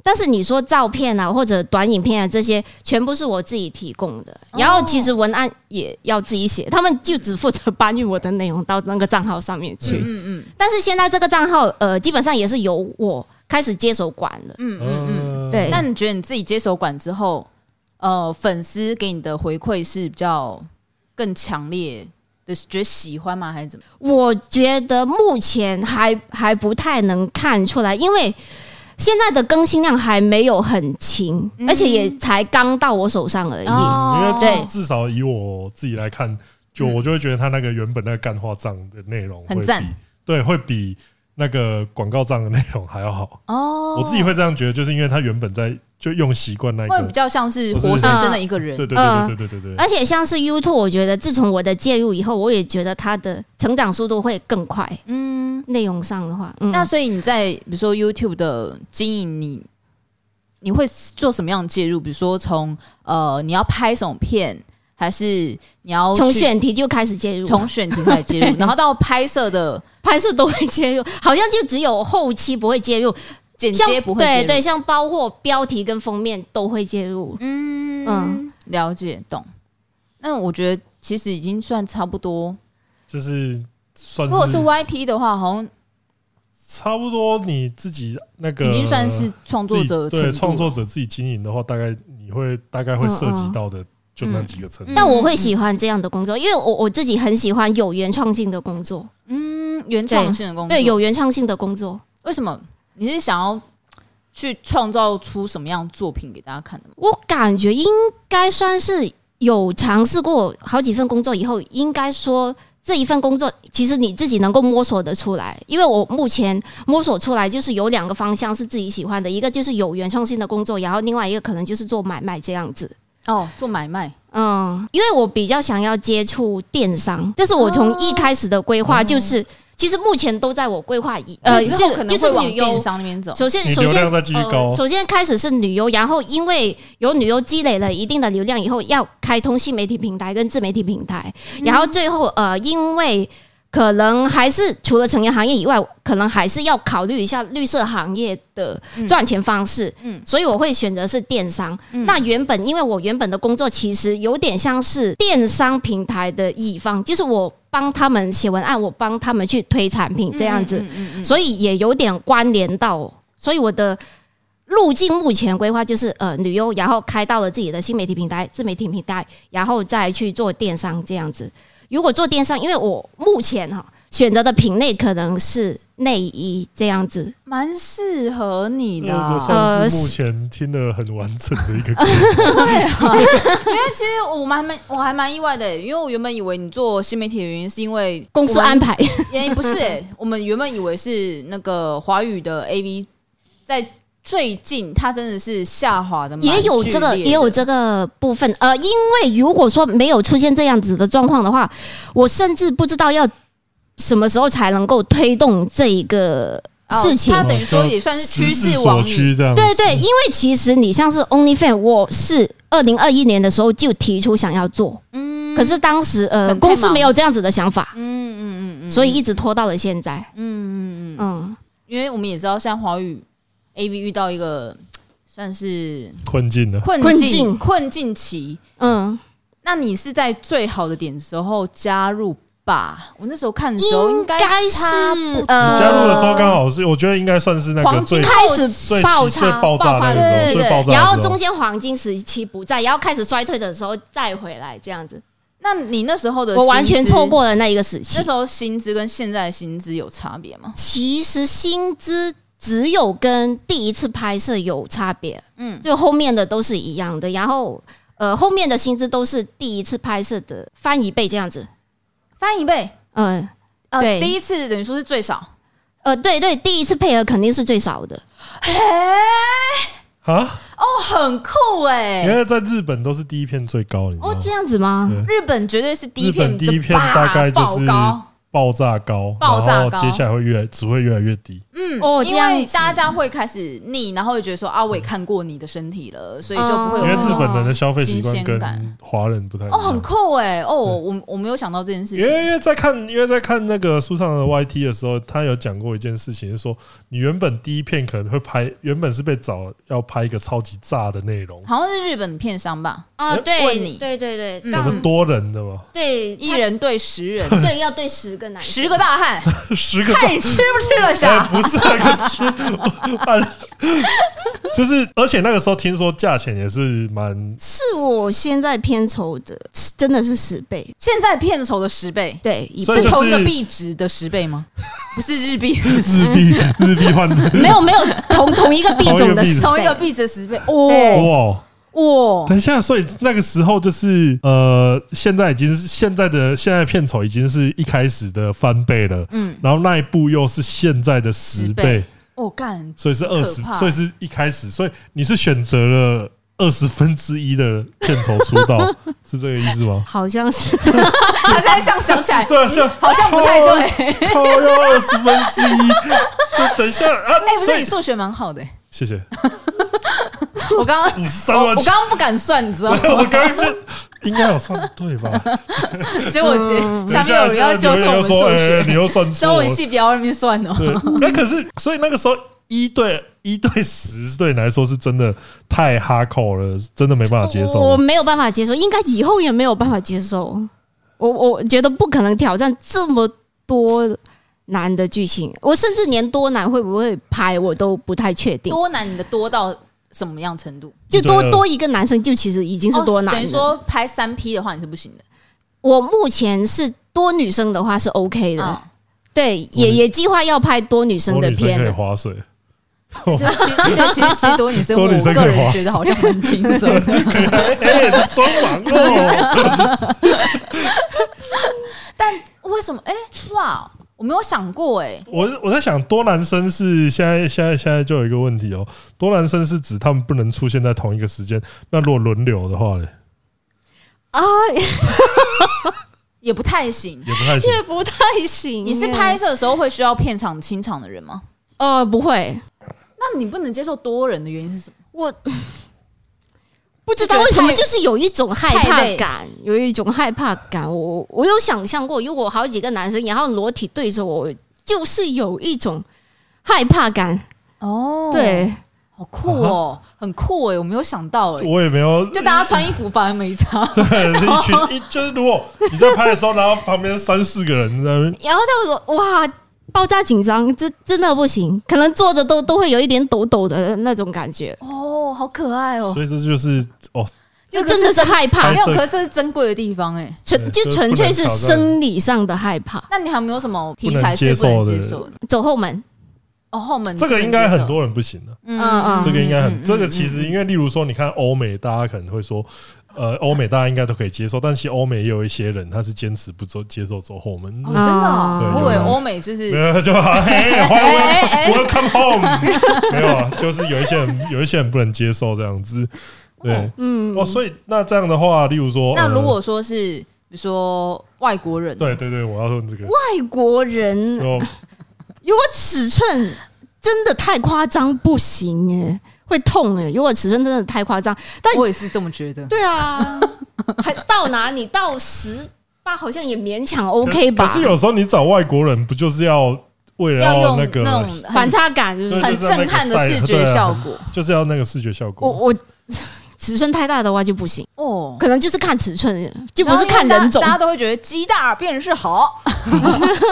但是你说照片啊或者短影片啊这些，全部是我自己提供的。然后其实文案也要自己写，他们就只负责搬运我的内容到那个账号上面去。嗯嗯。但是现在这个账号呃，基本上也是由我开始接手管了。嗯嗯嗯。对。那你觉得你自己接手管之后，呃，粉丝给你的回馈是比较更强烈的，觉得喜欢吗？还是怎么？我觉得目前还还不太能看出来，因为。现在的更新量还没有很勤，而且也才刚到我手上而已。因为至至少以我自己来看，就我就会觉得他那个原本那个干话账的内容很赞，对，会比那个广告账的内容还要好。哦，我自己会这样觉得，就是因为他原本在。就用习惯那一个，会比较像是活生生的一个人。对对对对对对对。而且像是 YouTube，我觉得自从我的介入以后，我也觉得它的成长速度会更快。嗯，内容上的话，那所以你在比如说 YouTube 的经营，你你会做什么样的介入？比如说从呃你要拍什么片，还是你要从选题就开始介入？从选题开始介入，[laughs] 然后到拍摄的拍摄都会介入，好像就只有后期不会介入。剪接不会对对，像包括标题跟封面都会介入。嗯嗯，了解懂。那我觉得其实已经算差不多，就是算。如果是 YT 的话，好像差不多。你自己那个已经算是创作者，对创作者自己经营的话，大概你会大概会涉及到的就那几个层面。但我会喜欢这样的工作，因为我我自己很喜欢有原创性的工作。嗯，原创性的工作，对有原创性的工作，为什么？你是想要去创造出什么样的作品给大家看的？我感觉应该算是有尝试过好几份工作以后，应该说这一份工作其实你自己能够摸索得出来。因为我目前摸索出来就是有两个方向是自己喜欢的，一个就是有原创性的工作，然后另外一个可能就是做买卖这样子。哦，做买卖，嗯，因为我比较想要接触电商，这是我从一开始的规划就是。其实目前都在我规划以呃，之后可能会往电商那边走。首先，首先，呃，首先开始是旅游，然后因为有旅游积累了一定的流量以后，要开通新媒体平台跟自媒体平台，然后最后呃，因为。可能还是除了成人行业以外，可能还是要考虑一下绿色行业的赚钱方式。嗯，所以我会选择是电商。嗯，那原本因为我原本的工作其实有点像是电商平台的乙方，就是我帮他们写文案，我帮他们去推产品这样子，嗯所以也有点关联到。所以我的路径目前规划就是呃旅游，然后开到了自己的新媒体平台、自媒体平台，然后再去做电商这样子。如果做电商，因为我目前哈选择的品类可能是内衣这样子，蛮适合你的。呃，目前听得很完整的一个。[laughs] 对啊，因为其实我蛮蛮我还蛮意外的，因为我原本以为你做新媒体的原因是因为公司安排，[laughs] 原因不是，我们原本以为是那个华语的 AV 在。最近它真的是下滑的，也有这个也有这个部分。呃，因为如果说没有出现这样子的状况的话，我甚至不知道要什么时候才能够推动这一个事情。它等于说也算是趋势往趋这样。对对，因为其实你像是 OnlyFans，我是二零二一年的时候就提出想要做，嗯，可是当时呃公司没有这样子的想法，嗯嗯嗯嗯，所以一直拖到了现在，嗯嗯嗯嗯，因为我们也知道像华语。A V 遇到一个 [tsk] 算是困境的困境困境期，嗯，那你是在最好的点时候加入吧？我那时候看的时候应该是呃，加入的时候刚好是，我觉得应该算是那个最开始爆炸爆炸的时候，最爆炸，然后中间黄金时期不在，然后开始衰退的时候再回来这样子。那你那时候的我完全错过了那一个时期。那时候薪资跟现在的薪资有差别吗？其实薪资。只有跟第一次拍摄有差别，嗯，就后面的都是一样的。然后，呃，后面的薪资都是第一次拍摄的翻一倍这样子，翻一倍，嗯，对，第一次等于说是最少，呃，对对，第一次配合肯定是最少的，哎，啊，哦，很酷哎，原来在日本都是第一片最高，哦，这样子吗？日本绝对是第一片，第一片大概就是爆炸高，爆炸高，然后接下来会越来只会越来越低。嗯，哦，因为大家会开始腻，然后会觉得说啊，我也看过你的身体了，所以就不会有。因为日本人的消费习惯跟华人不太一样。哦，很酷哎！哦，我我没有想到这件事情。因为因为在看因为在看那个书上的 YT 的时候，他有讲过一件事情，就是说你原本第一片可能会拍，原本是被找要拍一个超级炸的内容，好像是日本片商吧？啊，对，问你，对对对，有个多人的嘛？对，一人对十人，对，要对十个男，十个大汉，[laughs] 十个，看你吃不吃得下？不是那个吃。就是，而且那个时候听说价钱也是蛮，[laughs] 是我现在片酬的，真的是十倍。现在片酬的十倍，对，是同一个币值的十倍吗？[laughs] 不是日币，日币日币换的，没有没有同同一个币种的同一个币值。的十倍，哇哇！等一下，所以那个时候就是呃，现在已经是现在的现在片酬已经是一开始的翻倍了，嗯，然后那一部又是现在的十倍。哦，干！所以是二十，所以是一开始，所以你是选择了二十分之一的片酬出道，[laughs] 是这个意思吗？好像是，他现在想想起来，对，像好像不太对，他要二十分之一。等一下啊，哎，不是你数学蛮好的，谢谢。我刚刚 [laughs] 五十三万，我刚刚不敢算，你知道吗？我刚刚就应该有算对吧？[laughs] 结果下面有人要纠正我们数学，你又算错，中文系不要那边算哦。对，哎，可是所以那个时候一对一对十对你来说是真的太哈口了，真的没办法接受。我没有办法接受，应该以后也没有办法接受。我我觉得不可能挑战这么多难的剧情，我甚至连多难会不会拍我都不太确定。多难你的多到。什么样程度？就多多一个男生，就其实已经是多难了。等于说拍三 P 的话，你是不行的。我目前是多女生的话是 OK 的，对，也也计划要拍多女生的片。可以划水。其实其实其实多女生，[laughs] 我个人觉得好像很轻松。[laughs] 哎，是装忙哦。[laughs] 但为什么？哎，哇！我没有想过哎、欸，我我在想多男生是现在现在现在就有一个问题哦，多男生是指他们不能出现在同一个时间，那如果轮流的话呢？啊，[laughs] 也不太行，也不太行，也不太行。你是拍摄的时候会需要片场清场的人吗？呃，不会。那你不能接受多人的原因是什么？我。不知道为什么，就是有一种害怕感，有一种害怕感。我我有想象过，如果好几个男生然后裸体对着我，就是有一种害怕感。哦，对，好酷哦，[laughs] 很酷哎，我没有想到哎，我也没有，就大家穿衣服反而没差。[laughs] 对，一群一就是如果你在拍的时候，然后旁边三四个人在那边，然后他们说哇。爆炸紧张，这真的不行，可能坐着都都会有一点抖抖的那种感觉。哦，好可爱哦！所以这就是哦，就真的是害怕。没有，可是这是珍贵的地方哎，纯就纯粹是生理上的害怕。那你还有没有什么题材是不能接受的？走后门哦，后门这个应该很多人不行的。嗯嗯，这个应该很，这个其实因为例如说，你看欧美，大家可能会说。呃，欧美大家应该都可以接受，但是欧美也有一些人，他是坚持不走接受走后门。真的，我以为欧美就是没有就好，我我 come home，没有啊，就是有一些人有一些人不能接受这样子。对，嗯，哦，所以那这样的话，例如说，那如果说是比如说外国人，对对对，我要问这个。外国人，[laughs] 如果尺寸真的太夸张，不行耶。会痛哎、欸！如果尺寸真的太夸张，但我也是这么觉得。对啊，[laughs] 还到哪里到十八好像也勉强 OK 吧。可是有时候你找外国人，不就是要为了要那个那种反差感，很震撼的视觉效果，就是要那个视觉效果。我我。尺寸太大的话就不行哦，可能就是看尺寸，就不是看人种。大家都会觉得鸡大便是好，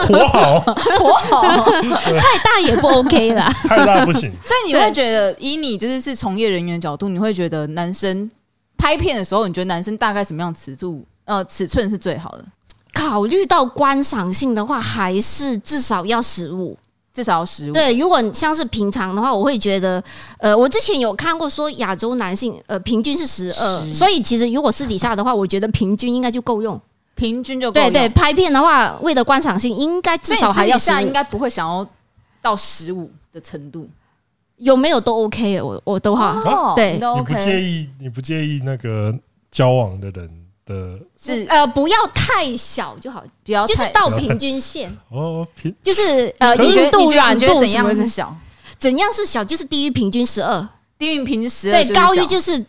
活好，活好，太大也不 OK 啦，太大不行。[laughs] 所以你会觉得，以你就是是从业人员的角度，你会觉得男生拍片的时候，你觉得男生大概什么样尺度？呃，尺寸是最好的？考虑到观赏性的话，还是至少要十五。至少要十五。对，如果像是平常的话，我会觉得，呃，我之前有看过说亚洲男性，呃，平均是十二，所以其实如果私底下的话，我觉得平均应该就够用，平均就够。对对，拍片的话，为了观赏性，应该至少还要十五，应该不会想要到十五的程度，有没有都 OK，我我都好，对，你不介意，你不介意那个交往的人的是呃，不要太小就好，不要就是到平均线。[laughs] 哦，平就是呃，你觉得硬度、软度怎样是小？怎样是小？就是低于平均十二，低于平均十二。对，高于就是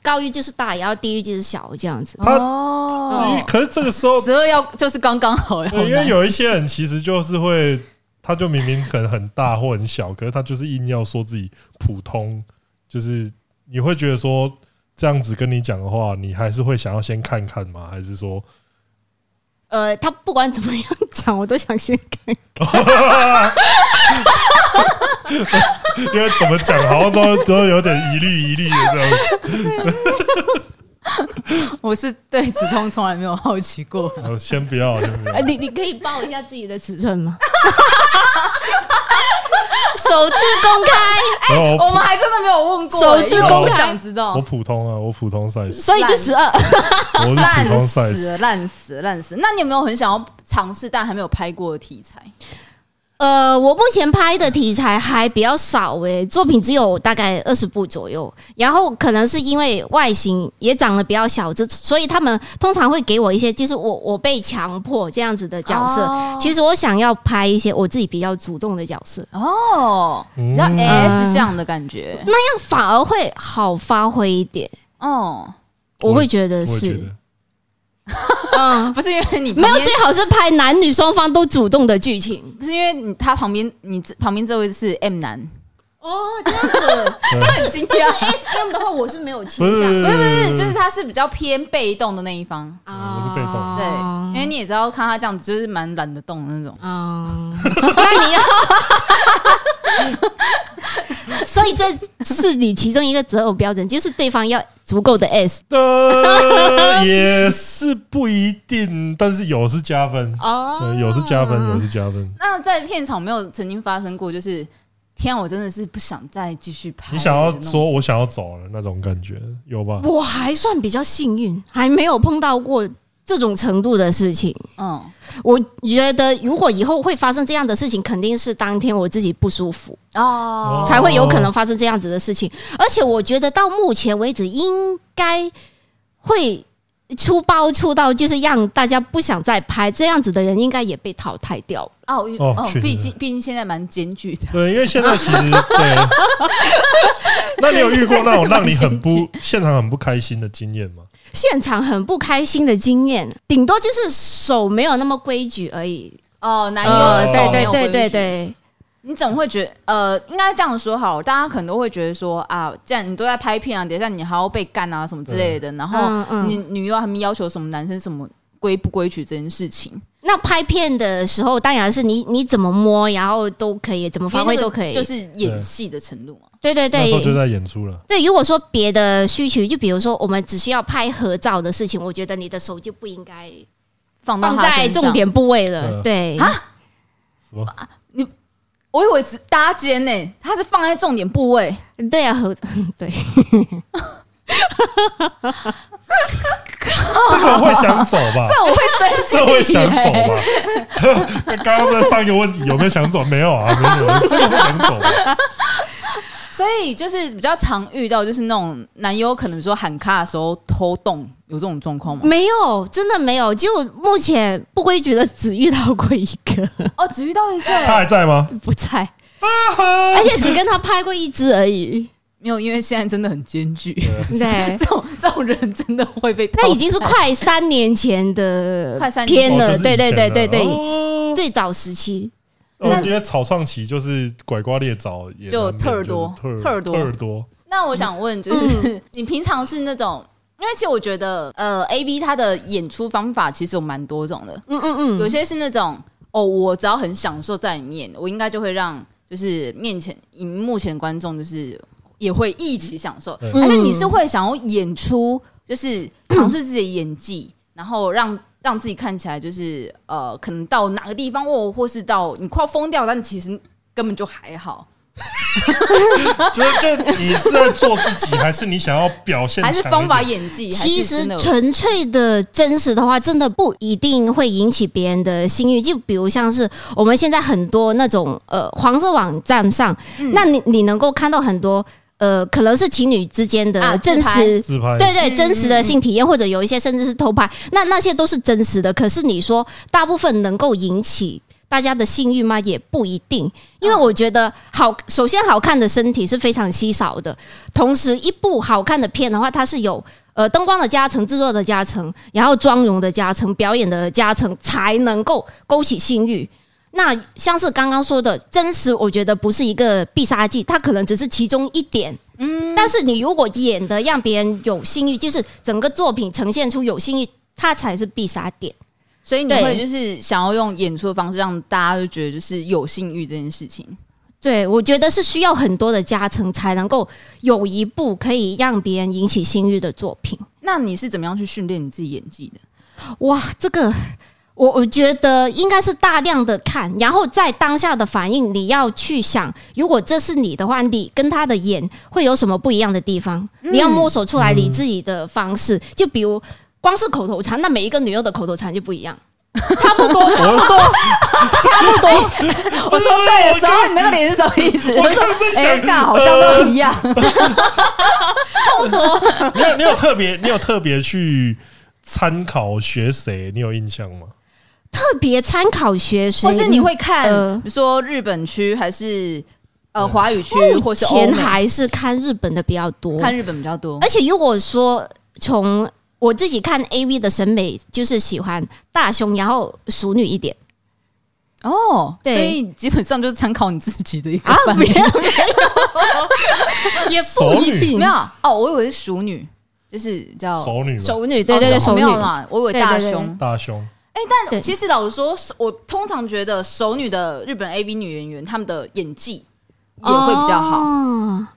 高于就是大，然后低于就是小，这样子。哦，可是这个时候十二要就是刚刚好，因为有一些人其实就是会，他就明明可能很大或很小，可是他就是硬要说自己普通，就是你会觉得说。这样子跟你讲的话，你还是会想要先看看吗？还是说，呃，他不管怎么样讲，我都想先看看。[laughs] 因为怎么讲，好像都都有点疑虑疑虑的这样子。[laughs] [laughs] 我是对子通从来没有好奇过。[laughs] 我先不要，先不要。你你可以报一下自己的尺寸吗？[laughs] 首次公开，哎，我们还真的没有问过。首次公开，想知道。我普通啊，我普通 size，所以就十二。我烂死了，烂死了，烂死。那你有没有很想要尝试但还没有拍过的题材？呃，我目前拍的题材还比较少诶、欸，作品只有大概二十部左右。然后可能是因为外形也长得比较小，这所以他们通常会给我一些，就是我我被强迫这样子的角色。哦、其实我想要拍一些我自己比较主动的角色哦，比较 S 像的感觉、嗯，那样反而会好发挥一点哦。我会觉得是。嗯，不是因为你没有，最好是拍男女双方都主动的剧情。不是因为你他旁边，你旁边这位是 M 男哦，这样子。[laughs] 但是今天 S M 的话，我是没有倾向，不是不是，就是他是比较偏被动的那一方啊，我是被动。对，因为你也知道，看他这样子就是蛮懒得动的那种啊。[laughs] 那你要，所以这是你其中一个择偶标准，就是对方要。足够的 S 的 [laughs] 也是不一定，但是有是加分哦，有是加分，有是加分。那在片场没有曾经发生过，就是天啊，我真的是不想再继续拍。你想要说我想要走了那种感觉有吧？我还算比较幸运，还没有碰到过这种程度的事情。嗯。我觉得，如果以后会发生这样的事情，肯定是当天我自己不舒服哦，才会有可能发生这样子的事情。而且，我觉得到目前为止，应该会出包出到就是让大家不想再拍这样子的人，应该也被淘汰掉哦哦。毕竟，毕竟现在蛮艰巨的。对，因为现在其实 [laughs] 对。[laughs] 那你有遇过那种让你很不现场很不开心的经验吗？现场很不开心的经验，顶多就是手没有那么规矩而已。哦，男友的手没有规矩。对对对对，你总会觉得，呃，应该这样说好，大家可能都会觉得说啊，这样你都在拍片啊，等一下你还要被干啊什么之类的，然后你女友他们要求什么男生什么规不规矩这件事情。那拍片的时候，当然是你你怎么摸，然后都可以，怎么发挥都可以，就是演戏的程度嘛。对对对，那时候就在演出了。对，如果说别的需求，就比如说我们只需要拍合照的事情，我觉得你的手就不应该放放在重点部位了。对啊，什么？你我以为是搭肩呢，它是放在重点部位。对啊，合 [laughs] 对。这个会想走吧？这我会生气，这会想走吧？[laughs] 刚刚在上一个问题有没有想走？没有啊，没有。这个会想走吧？所以就是比较常遇到，就是那种男友可能说喊卡的时候偷动，有这种状况吗？没有，真的没有。就目前不规矩的只遇到过一个。[laughs] 哦，只遇到一个。他还在吗？不在。而且只跟他拍过一支而已。没有，因为现在真的很艰巨。对，[laughs] 这种这种人真的会被。他已经是快三年前的 [laughs] 快三年了，对对对对对，最早时期。我觉得草创期就是拐瓜裂枣，就特尔多，特尔多，特尔多。那我想问，就是 [laughs] 你平常是那种，因为其实我觉得，呃，A B 它的演出方法其实有蛮多种的。嗯嗯嗯，有些是那种，哦，我只要很享受在里面，我应该就会让就是面前荧幕前的观众就是。也会一起享受，但是你是会想要演出，就是尝试自己的演技，然后让让自己看起来就是呃，可能到哪个地方或或是到你快要疯掉，但其实根本就还好。[laughs] 就是就你是在做自己，还是你想要表现？还是方法演技？其实纯粹的真实的话，真的不一定会引起别人的心欲。就比如像是我们现在很多那种呃黄色网站上，那你你能够看到很多。呃，可能是情侣之间的真实，啊、自拍对对，真实的性体验，或者有一些甚至是偷拍，那那些都是真实的。可是你说大部分能够引起大家的性欲吗？也不一定，因为我觉得好，首先好看的身体是非常稀少的，同时一部好看的片的话，它是有呃灯光的加成、制作的加成，然后妆容的加成、表演的加成，才能够勾起性欲。那像是刚刚说的真实，我觉得不是一个必杀技，它可能只是其中一点。嗯，但是你如果演的让别人有性欲，就是整个作品呈现出有性欲，它才是必杀点。所以你会就是想要用演出的方式让大家都觉得就是有性欲这件事情。对，我觉得是需要很多的加成才能够有一部可以让别人引起性欲的作品。那你是怎么样去训练你自己演技的？哇，这个。我我觉得应该是大量的看，然后在当下的反应，你要去想，如果这是你的话，你跟他的演会有什么不一样的地方？你要摸索出来你自己的方式。就比如光是口头禅，那每一个女优的口头禅就不一样，差不多，差不多，差不多。我说 [laughs] 对的时候，你那个脸是什么意思？我说哎，那好像都一样，差不多。[laughs] 你有你有特别，你有特别去参考学谁？你有印象吗？特别参考学生，或是你会看，比如说日本区还是呃华语区，或是前还是看日本的比较多，看日本比较多。而且如果说从我自己看 AV 的审美，就是喜欢大胸，然后熟女一点。哦，对，所以基本上就是参考你自己的一个范围，[laughs] 也不一定没有哦。我以为是熟女，就是叫熟女，熟女，对对对，熟女嘛。我以为大胸，大胸。哎，但其实老实说，我通常觉得熟女的日本 AV 女演员，她们的演技也会比较好。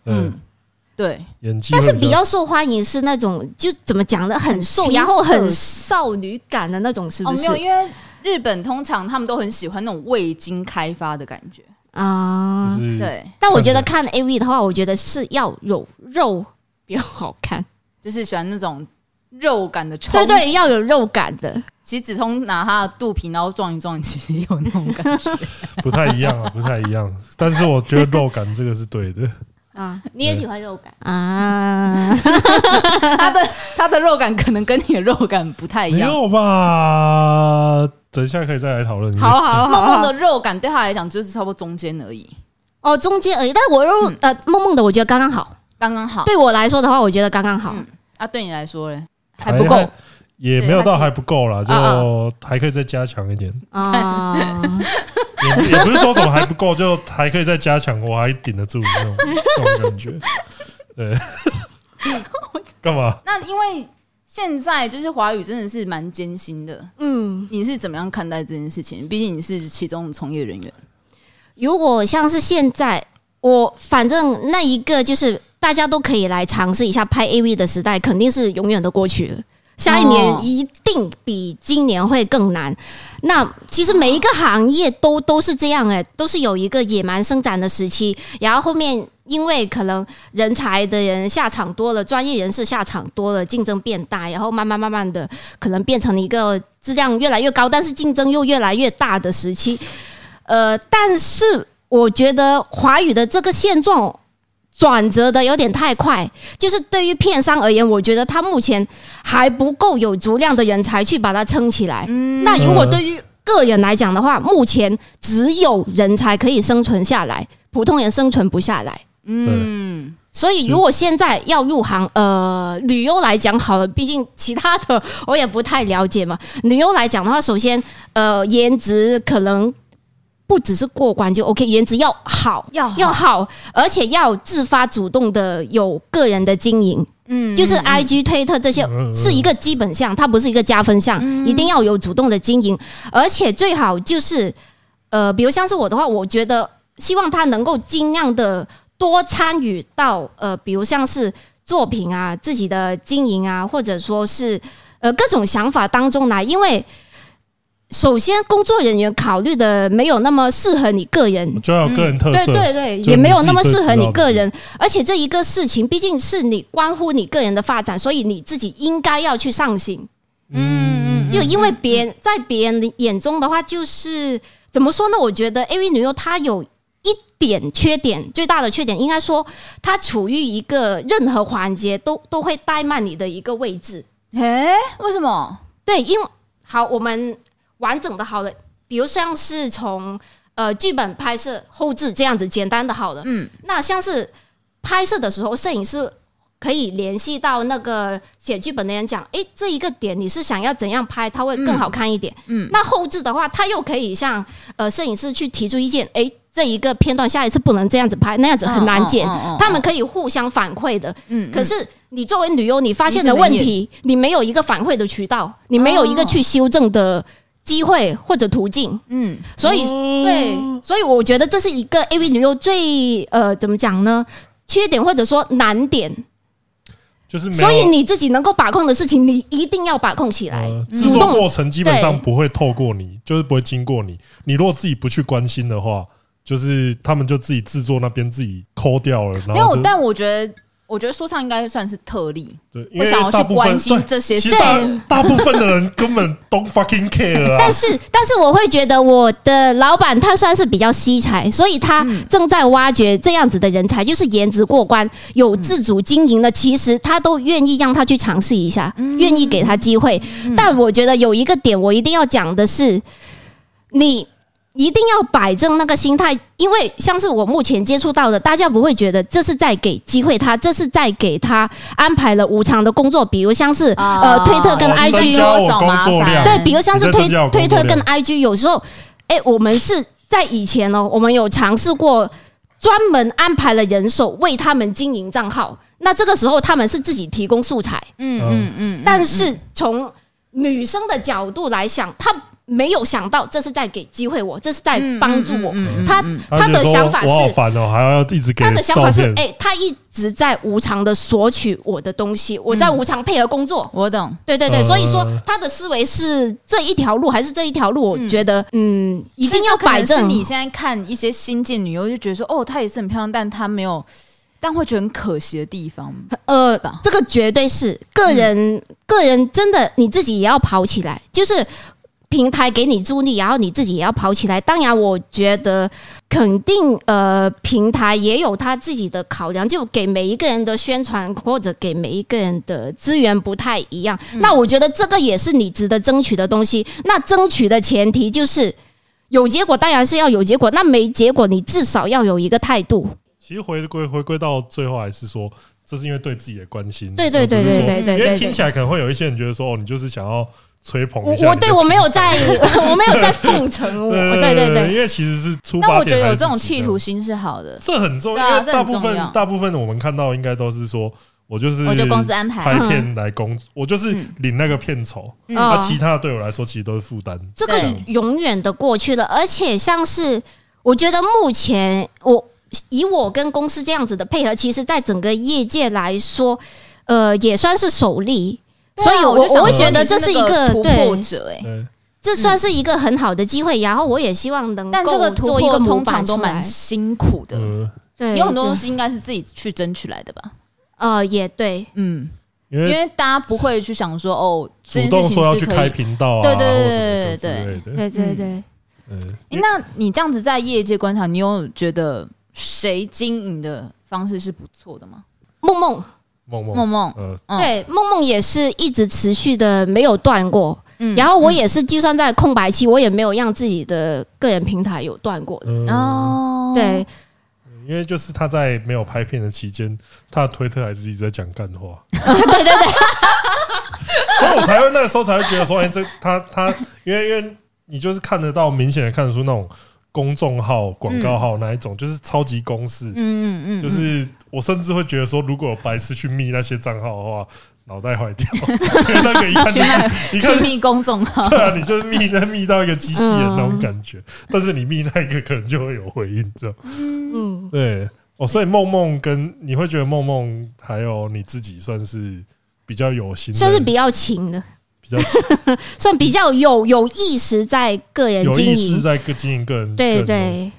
嗯，对，演技。但是比较受欢迎是那种，就怎么讲呢？很瘦，然后很少女感的那种，是不是？哦没有，因为日本通常他们都很喜欢那种未经开发的感觉啊。对，但我觉得看 AV 的话，我觉得是要有肉比较好看，就是喜欢那种。肉感的，对对，要有肉感的。其实子通拿他的肚皮，然后撞一撞，其实也有那种感觉，[laughs] 不太一样啊，不太一样。但是我觉得肉感这个是对的 [laughs] 啊，你也喜欢肉感啊？[laughs] 他的他的肉感可能跟你的肉感不太一样，没有吧？等一下可以再来讨论。好好好，梦梦的肉感对他来讲就是差不多中间而已。哦，中间而已。但是我肉呃，梦梦的我觉得刚刚好，刚刚好。对我来说的话，我觉得刚刚好。啊，对你来说嘞？还不够，也没有到还不够啦，就还可以再加强一点啊。也也不是说什么还不够，就还可以再加强，我还顶得住那种那种感觉。[laughs] 对，[laughs] 干嘛？那因为现在就是华语真的是蛮艰辛的。嗯，你是怎么样看待这件事情？毕竟你是其中的从业人员。如果像是现在，我反正那一个就是。大家都可以来尝试一下拍 AV 的时代，肯定是永远的过去了。下一年一定比今年会更难。那其实每一个行业都都是这样诶，都是有一个野蛮生长的时期，然后后面因为可能人才的人下场多了，专业人士下场多了，竞争变大，然后慢慢慢慢的可能变成了一个质量越来越高，但是竞争又越来越大的时期。呃，但是我觉得华语的这个现状。转折的有点太快，就是对于片商而言，我觉得他目前还不够有足量的人才去把它撑起来。嗯，那如果对于个人来讲的话，目前只有人才可以生存下来，普通人生存不下来。嗯，所以如果现在要入行，呃，旅游来讲好了，毕竟其他的我也不太了解嘛。旅游来讲的话，首先，呃，颜值可能。不只是过关就 OK，颜值要好，要好。要好，而且要自发主动的有个人的经营，嗯，就是 IG 推特这些是一个基本项，它不是一个加分项，嗯，一定要有主动的经营，而且最好就是，呃，比如像是我的话，我觉得希望他能够尽量的多参与到，呃，比如像是作品啊、自己的经营啊，或者说是呃各种想法当中来，因为。首先，工作人员考虑的没有那么适合你个人，就要有个人特色，对对对，也没有那么适合你个人。而且这一个事情毕竟是你关乎你个人的发展，所以你自己应该要去上心。嗯嗯，就因为别人在别人的眼中的话，就是怎么说呢？我觉得 AV 女优她有一点缺点，最大的缺点应该说，她处于一个任何环节都都会怠慢你的一个位置。诶，为什么？对，因为好，我们完整的好了，比如像是从呃剧本拍摄、后置这样子简单的好了，嗯，那像是拍摄的时候，摄影师。可以联系到那个写剧本的人讲，诶，这一个点你是想要怎样拍，它会更好看一点。嗯，嗯，那后置的话，他又可以向呃摄影师去提出意见，诶，这一个片段下一次不能这样子拍，那样子很难剪。哦哦哦哦，他们可以互相反馈的。嗯，嗯，可是你作为女优，你发现的问题，你没有一个反馈的渠道，你没有一个去修正的机会或者途径。嗯，所以对，所以我觉得这是一个 AV 女优最呃怎么讲呢？缺点或者说难点。就是，所以你自己能够把控的事情，你一定要把控起来。制、呃、作过程基本上不会透过你，就是不会经过你。你如果自己不去关心的话，就是他们就自己制作那边自己抠掉了。然后没有，但我觉得。我觉得说唱应该算是特例，对，因为想要去关心这些事情。对，大部分的人根本 don't fucking care 啊。但是，但是我会觉得我的老板他算是比较惜才，所以他正在挖掘这样子的人才，就是颜值过关、有自主经营的，其实他都愿意让他去尝试一下，愿意给他机会。但我觉得有一个点，我一定要讲的是，你。一定要摆正那个心态，因为像是我目前接触到的，大家不会觉得这是在给机会他，这是在给他安排了无偿的工作，比如像是呃推特跟 IG 找麻烦，对，比如像是推推特跟 IG，有时候，哎，我们是在以前哦，我们有尝试过专门安排了人手为他们经营账号，那这个时候他们是自己提供素材，嗯嗯嗯，但是从女生的角度来想，他。没有想到这是在给机会我，这是在帮助我。嗯嗯嗯、他他的想法是，我好烦哦，还要一直给。他的想法是，哎，他一直在无偿的索取我的东西，我在无偿配合工作。我懂，对对对，所以说他的思维是这一条路还是这一条路？我觉得，嗯，一定要摆正。你现在看一些新晋女优，就觉得说，哦，她也是很漂亮，但她没有，但会觉得很可惜的地方。呃，这个绝对是个人，个人真的你自己也要跑起来，就是。平台给你助力，然后你自己也要跑起来。当然，我觉得肯定呃，平台也有他自己的考量，就给每一个人的宣传或者给每一个人的资源不太一样。嗯、那我觉得这个也是你值得争取的东西。那争取的前提就是有结果，当然是要有结果。那没结果，你至少要有一个态度。其实回归回归到最后，还是说这是因为对自己的关心。对对对对对对，因为听起来可能会有一些人觉得说，哦，你就是想要。吹捧我，我对我没有在，[laughs] 我没有在奉承我，对对对，因为其实是出发点。但我觉得有这种企图心是好的，这很重要。因为大部分大部分我们看到应该都是说，我就是我就公司安排。拍片来工，我就是领那个片酬，那其他的对我来说其实都是负担。这个永远的过去了，而且像是我觉得目前我以我跟公司这样子的配合，其实在整个业界来说，呃，也算是首例。所以，我我会觉得这是一个突破者，哎，这算是一个很好的机会。然后，我也希望能够做一个通常都蛮辛苦的，对，有很多东西应该是自己去争取来的吧？呃，也对，嗯，因为大家不会去想说，哦，主动说要去开频道啊，对对对对对对对对。嗯，那你这样子在业界观察，你有觉得谁经营的方式是不错的吗？梦梦。梦梦，梦梦，嗯，对，梦梦也是一直持续的没有断过。嗯，然后我也是，就算在空白期，我也没有让自己的个人平台有断过的。哦，对，因为就是他在没有拍片的期间，他的推特还是一直在讲干话。对 [laughs] 对对，[laughs] 所以我才会那个时候才会觉得说，哎，这他他，因为因为你就是看得到，明显的看得出那种。公众号、广告号那一种，就是超级公式。嗯嗯嗯，就是我甚至会觉得说，如果有白痴去密那些账号的话，脑袋坏掉。因 [laughs] 为 [laughs] 那个一看就是，[laughs] 一看密公众号，对啊，你就密那密到一个机器人那种感觉。但是你密那个可能就会有回应，这样。嗯，对哦，所以梦梦跟你会觉得梦梦还有你自己算是比较有心，算是比较勤的。比较 [laughs] 算比较有有意识在个人经营，有意识在个经营个人，对对，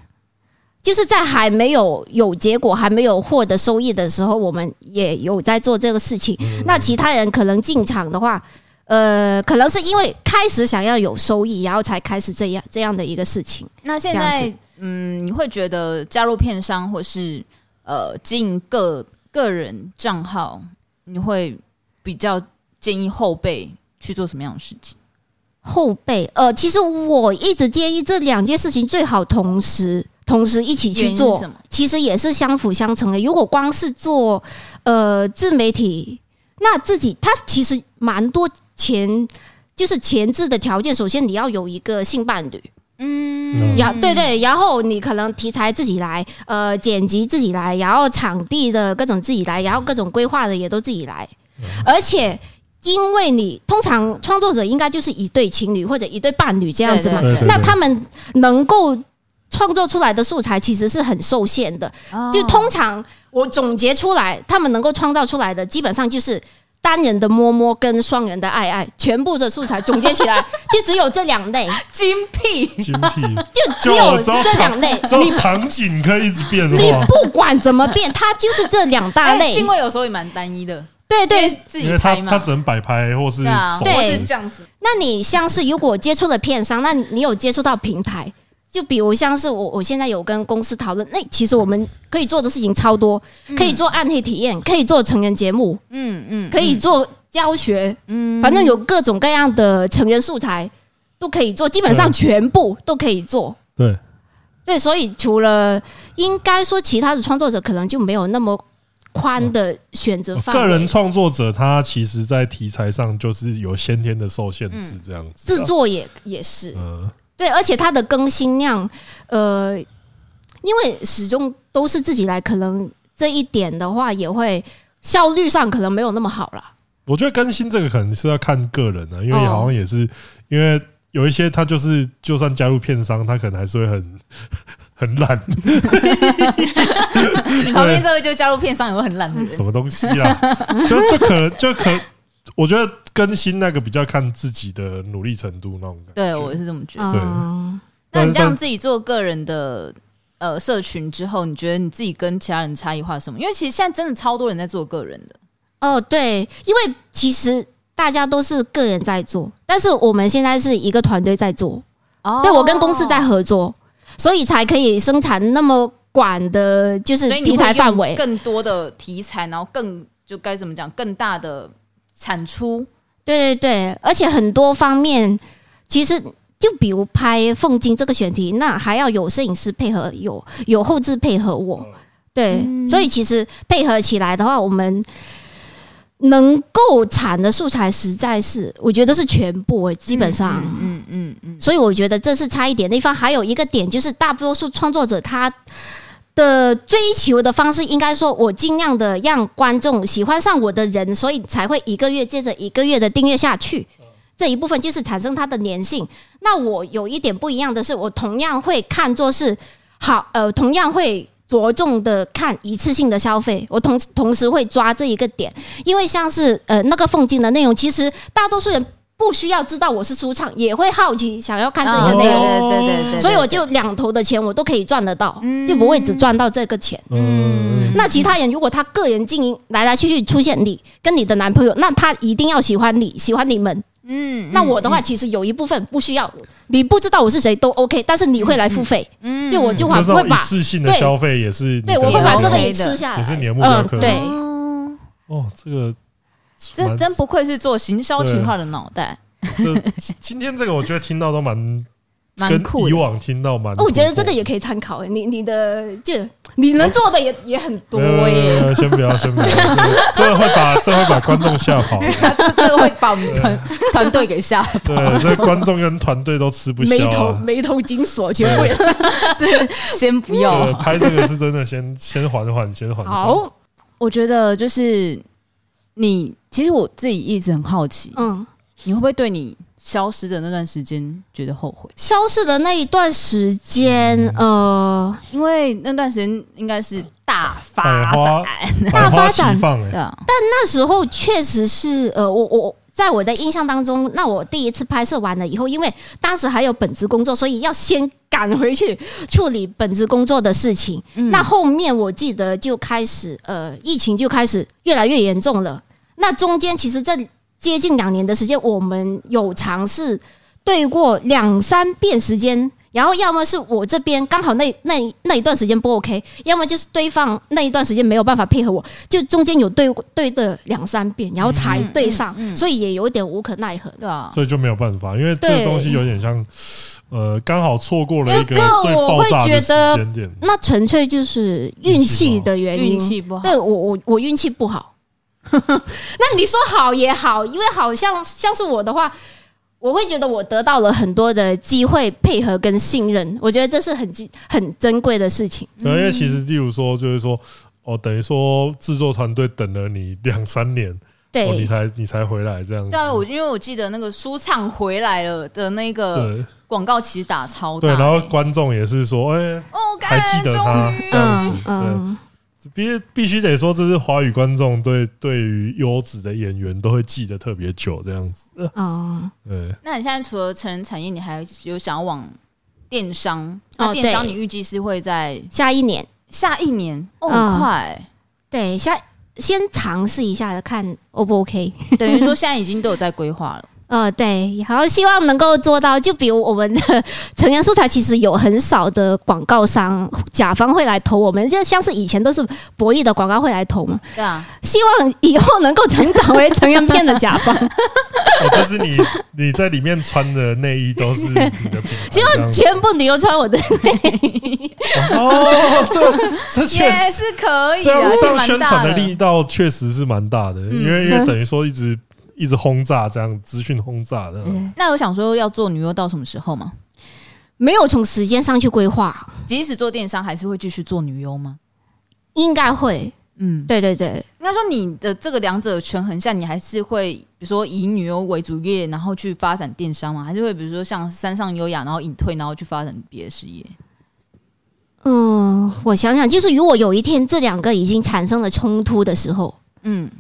就是在还没有有结果、还没有获得收益的时候，我们也有在做这个事情。那其他人可能进场的话，呃，可能是因为开始想要有收益，然后才开始这样这样的一个事情。那现在，嗯，你会觉得加入片商或是呃经营个个人账号，你会比较建议后辈去做什么样的事情？后辈，呃，其实我一直建议这两件事情最好同时同时一起去做，其实也是相辅相成的。如果光是做呃自媒体，那自己他其实蛮多前就是前置的条件，首先你要有一个性伴侣，嗯，然对对，然后你可能题材自己来，呃，剪辑自己来，然后场地的各种自己来，然后各种规划的也都自己来，而且。因为你通常创作者应该就是一对情侣或者一对伴侣这样子嘛，那他们能够创作出来的素材其实是很受限的。就通常我总结出来，他们能够创造出来的基本上就是单人的摸摸跟双人的爱爱，全部的素材总结起来 [laughs] 就只有这两类。精辟，精辟，就只有这两类。[laughs] 你场景可以一直变，你不管怎么变，它就是这两大类。因为有时候也蛮单一的。对对，自己拍嘛，他只能摆拍，或是对啊，或是这样子。那你像是如果接触了片商，那你有接触到平台，就比如像是我，我现在有跟公司讨论，那其实我们可以做的事情超多，可以做暗黑体验，可以做成人节目，嗯嗯，可以做教学，嗯，反正有各种各样的成人素材都可以做，基本上全部都可以做。对。对，所以除了应该说其他的创作者可能就没有那么。宽的选择范围，个人创作者他其实，在题材上就是有先天的受限制，这样子。制作也也是，嗯，对，而且它的更新量，呃，因为始终都是自己来，可能这一点的话，也会效率上可能没有那么好了。我觉得更新这个可能是要看个人的，因为好像也是因为有一些他就是就算加入片商，他可能还是会很。很懒，[laughs] 你旁边这位就加入片商也会很懒的人，什么东西啊？[laughs] 就就可能就可，我觉得更新那个比较看自己的努力程度那种感觉。对，我也是这么觉得。对，那你这样自己做个人的呃社群之后，你觉得你自己跟其他人差异化什么？因为其实现在真的超多人在做个人的。哦，对，因为其实大家都是个人在做，但是我们现在是一个团队在做。哦，对，我跟公司在合作。所以才可以生产那么广的，就是题材范围，更多的题材，然后更就该怎么讲，更大的产出。对对对，而且很多方面，其实就比如拍凤金这个选题，那还要有摄影师配合，有有后置配合我。对，所以其实配合起来的话，我们。能够产的素材实在是，我觉得是全部，基本上，嗯嗯嗯嗯，所以我觉得这是差一点的地方。还有一个点就是，大多数创作者他的追求的方式，应该说，我尽量的让观众喜欢上我的人，所以才会一个月接着一个月的订阅下去。这一部分就是产生它的粘性。那我有一点不一样的是，我同样会看作是好，呃，同样会。着重的看一次性的消费，我同同时会抓这一个点，因为像是呃那个凤金的内容，其实大多数人不需要知道我是舒畅，也会好奇想要看这个内容，对对对对对，所以我就两头的钱我都可以赚得到，就不会只赚到这个钱。嗯，那其他人如果他个人经营来来去去出现你跟你的男朋友，那他一定要喜欢你，喜欢你们。嗯，那我的话其实有一部分不需要，你不知道我是谁都 OK，但是你会来付费，嗯，就我就会会把一次性的消费也是，对，我会把这个也吃下来，也是你的目标客户，对，哦，这个这真不愧是做行销企划的脑袋。这今天这个我觉得听到都蛮。蛮酷，以往听到蛮，我觉得这个也可以参考。你你的就你能做的也也很多耶。先不要，先不要，[laughs] 这个会把这会把观众吓跑。这个会把我们团团队给吓跑。对，所以观众跟团队都吃不消。眉头眉头紧锁，全部。这个 [laughs] 先不要。拍这个是真的，先先缓缓，先缓缓。好，我觉得就是你，其实我自己一直很好奇，嗯，你会不会对你？消失的那段时间觉得后悔。消失的那一段时间，呃，因为那段时间应该是大发展，大发展，对啊。但那时候确实是，呃，我我在我的印象当中，那我第一次拍摄完了以后，因为当时还有本职工作，所以要先赶回去处理本职工作的事情。嗯。那后面我记得就开始，呃，疫情就开始越来越严重了。那中间其实这。接近两年的时间，我们有尝试对过两三遍时间。然后要么是我这边刚好那那那一段时间不 OK，要么就是对方那一段时间没有办法配合我，就中间有对对的两三遍，然后才对上，嗯嗯嗯、所以也有点无可奈何，对吧？所以就没有办法，因为这个东西有点像，呃，刚好错过了一个最爆炸的时间点，那纯粹就是运气的原因，运气不好。对我我我运气不好，[laughs] 那你说好也好，因为好像像是我的话。我会觉得我得到了很多的机会配合跟信任，我觉得这是很很珍贵的事情。对，因为其实例如说，就是说，哦，等于说制作团队等了你两三年，对，你才你才回来这样子。对，我因为我记得那个舒畅回来了的那个广告，其实打超大，对，然后观众也是说，哎，还记得他这样子，对。必必须得说，这是华语观众对对于优质的演员都会记得特别久，这样子。哦，对。那你现在除了成人产业，你还有想要往电商？那电商你预计是会在下一年？下一年？哦，很快。对，下先尝试一下，看 O 不 OK。等于说现在已经都有在规划了。呃，对，然后希望能够做到，就比如我们的成人素材，其实有很少的广告商、甲方会来投我们，就像是以前都是博弈的广告会来投嘛。对啊，希望以后能够成长为成人片的甲方。哦，就是你 [laughs] 你在里面穿的内衣都是你的品牌，[laughs] 希望全部你都穿我的内衣。哦，这这确实也是可以，这样上宣传的力道确实是蛮大的，因为因为等于说一直。一直轰炸，这样资讯轰炸的。那我想说，要做女优到什么时候吗？没有从时间上去规划。即使做电商，还是会继续做女优吗？应该会。嗯，对对对。应该说，你的这个两者权衡下，你还是会，比如说以女优为主业，然后去发展电商吗？还是会比如说像山上优雅，然后隐退，然后去发展别的事业？嗯，我想想，就是如果有一天这两个已经产生了冲突的时候，嗯。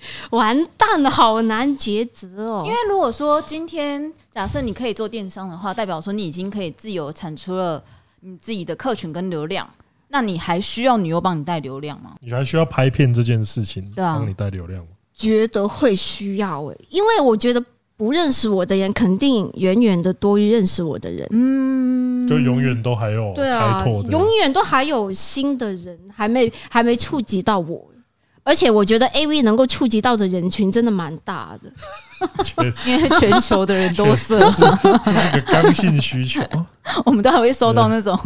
[laughs] 完蛋了，好难抉择哦。因为如果说今天假设你可以做电商的话，代表说你已经可以自由产出了你自己的客群跟流量，那你还需要女优帮你带流量吗？你还需要拍片这件事情，对啊，帮你带流量吗？觉得会需要诶，因为我觉得不认识我的人肯定远远的多于认识我的人，嗯，就永远都还有对啊，永远都还有新的人还没还没触及到我。而且我觉得 AV 能够触及到的人群真的蛮大的，因为全球的人都色，这是个刚性需求。[laughs] 我们都还会收到那种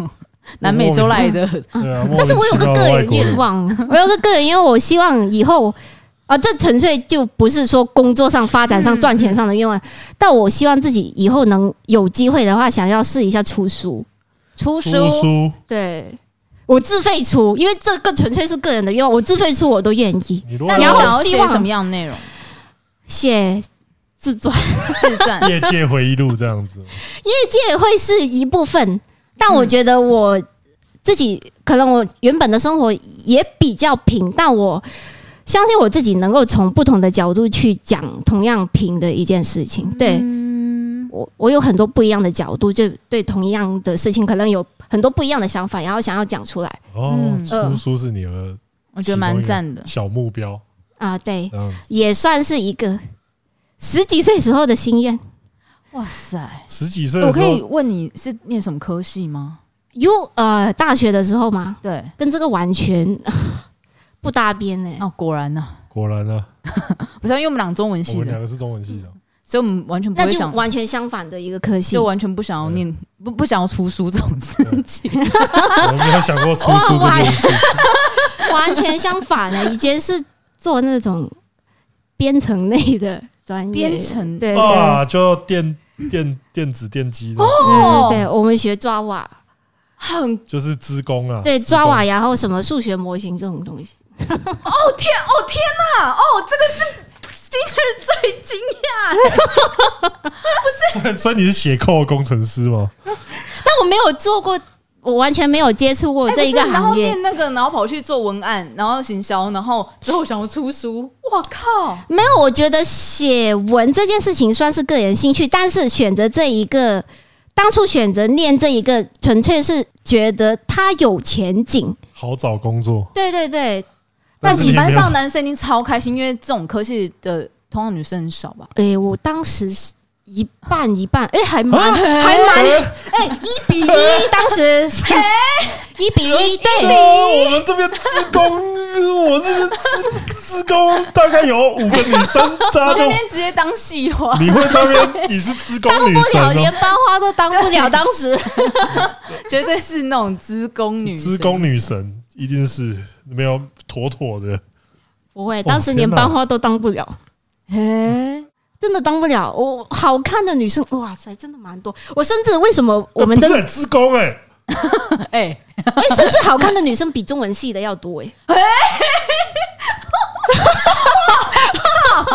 南美洲来的，但是我有个个人愿望，我有个个人，因为我希望以后啊，这纯粹就不是说工作上发展上赚钱上的愿望，但我希望自己以后能有机会的话，想要试一下出书，出书，对。我自费出，因为这个纯粹是个人的愿望。我自费出，我都愿意。那你要想要写什么样的内容？写自传、自传、[laughs] 业界回忆录这样子。业界会是一部分，但我觉得我自己可能我原本的生活也比较平，但我相信我自己能够从不同的角度去讲同样平的一件事情。对。我我有很多不一样的角度，就对同一样的事情，可能有很多不一样的想法，然后想要讲出来。哦，出书是你的，我觉得蛮赞的小目标啊，对，也算是一个十几岁时候的心愿。哇塞，十几岁，我可以问你是念什么科系吗？有呃，大学的时候吗？对，跟这个完全 [laughs] 不搭边呢。哦，果然呢，果然呢，[laughs] 不是因为我们两个中文系的，我们两个是中文系的。所以我们完全不会想，完全相反的一个科系，就完全不想要念，不不想要出书这种事情。[laughs] 我没有想过出书这件事情，完全相反的，以前是做那种编程类的专业，编程？对啊，就电电电子电机的。哦，对，我们学 Java，很就是资工啊，对 Java，然后什么数学模型这种东西。哦天，哦天哪，哦这个是。今日最惊讶，不是？所以你是写扣工程师吗？但我没有做过，我完全没有接触过这一个行业。然后念那个，然后跑去做文案，然后行销，然后之后想要出书。我靠！没有，我觉得写文这件事情算是个人兴趣，但是选择这一个，当初选择念这一个，纯粹是觉得它有前景，好找工作。对对对。但其实班上男生一定超开心，因为这种科系的通常女生很少吧？哎，我当时一半一半，哎，还蛮还蛮，哎，一比一，当时。[laughs] 一比一，对，我们这边资工，我这边资资工大概有五个女生，这边直接当戏花，你会当边你是资工女生，连班花都当不了，当时。[laughs] 绝对是那种资工女，资工女神一定是没有妥妥的。不会，当时连班花都当不了，哎、哦，真的当不了。我好看的女生，哇塞，真的蛮多。我甚至为什么我们的职工 [laughs] 哎哎哎，甚至好看的女生比中文系的要多哎，哎，好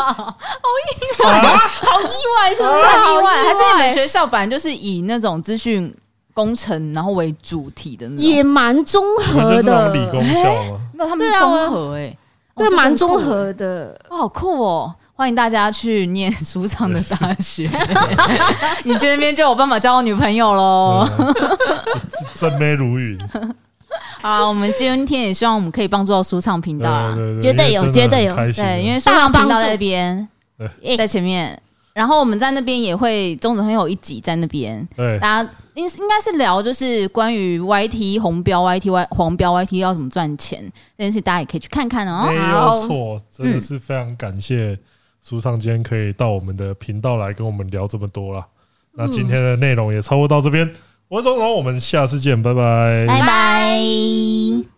意外，好意外，是不是？很意外，还是你们学校本来就是以那种资讯工程然后为主体的那种，也蛮综合的。理工校吗？[laughs] 没有，他们综合哎、欸。对，蛮综合的，哦，好酷哦！欢迎大家去念 [laughs] 舒畅的大学，[laughs] 你觉得那边就有办法交到女朋友喽？真美如云。好，我们今天也希望我们可以帮助到舒畅频道啊，绝对有，绝对有，对，因为舒畅频道在那边，在前面。然后我们在那边也会中子很有一集在那边，对，大家应应该是聊就是关于 YT 红标 YT Y 黄标 YT 要怎么赚钱这件事，大家也可以去看看哦。没有错，真的是非常感谢舒畅今天可以到我们的频道来跟我们聊这么多了。那今天的内容也差不多到这边，我是钟总，我们下次见，拜拜，拜拜。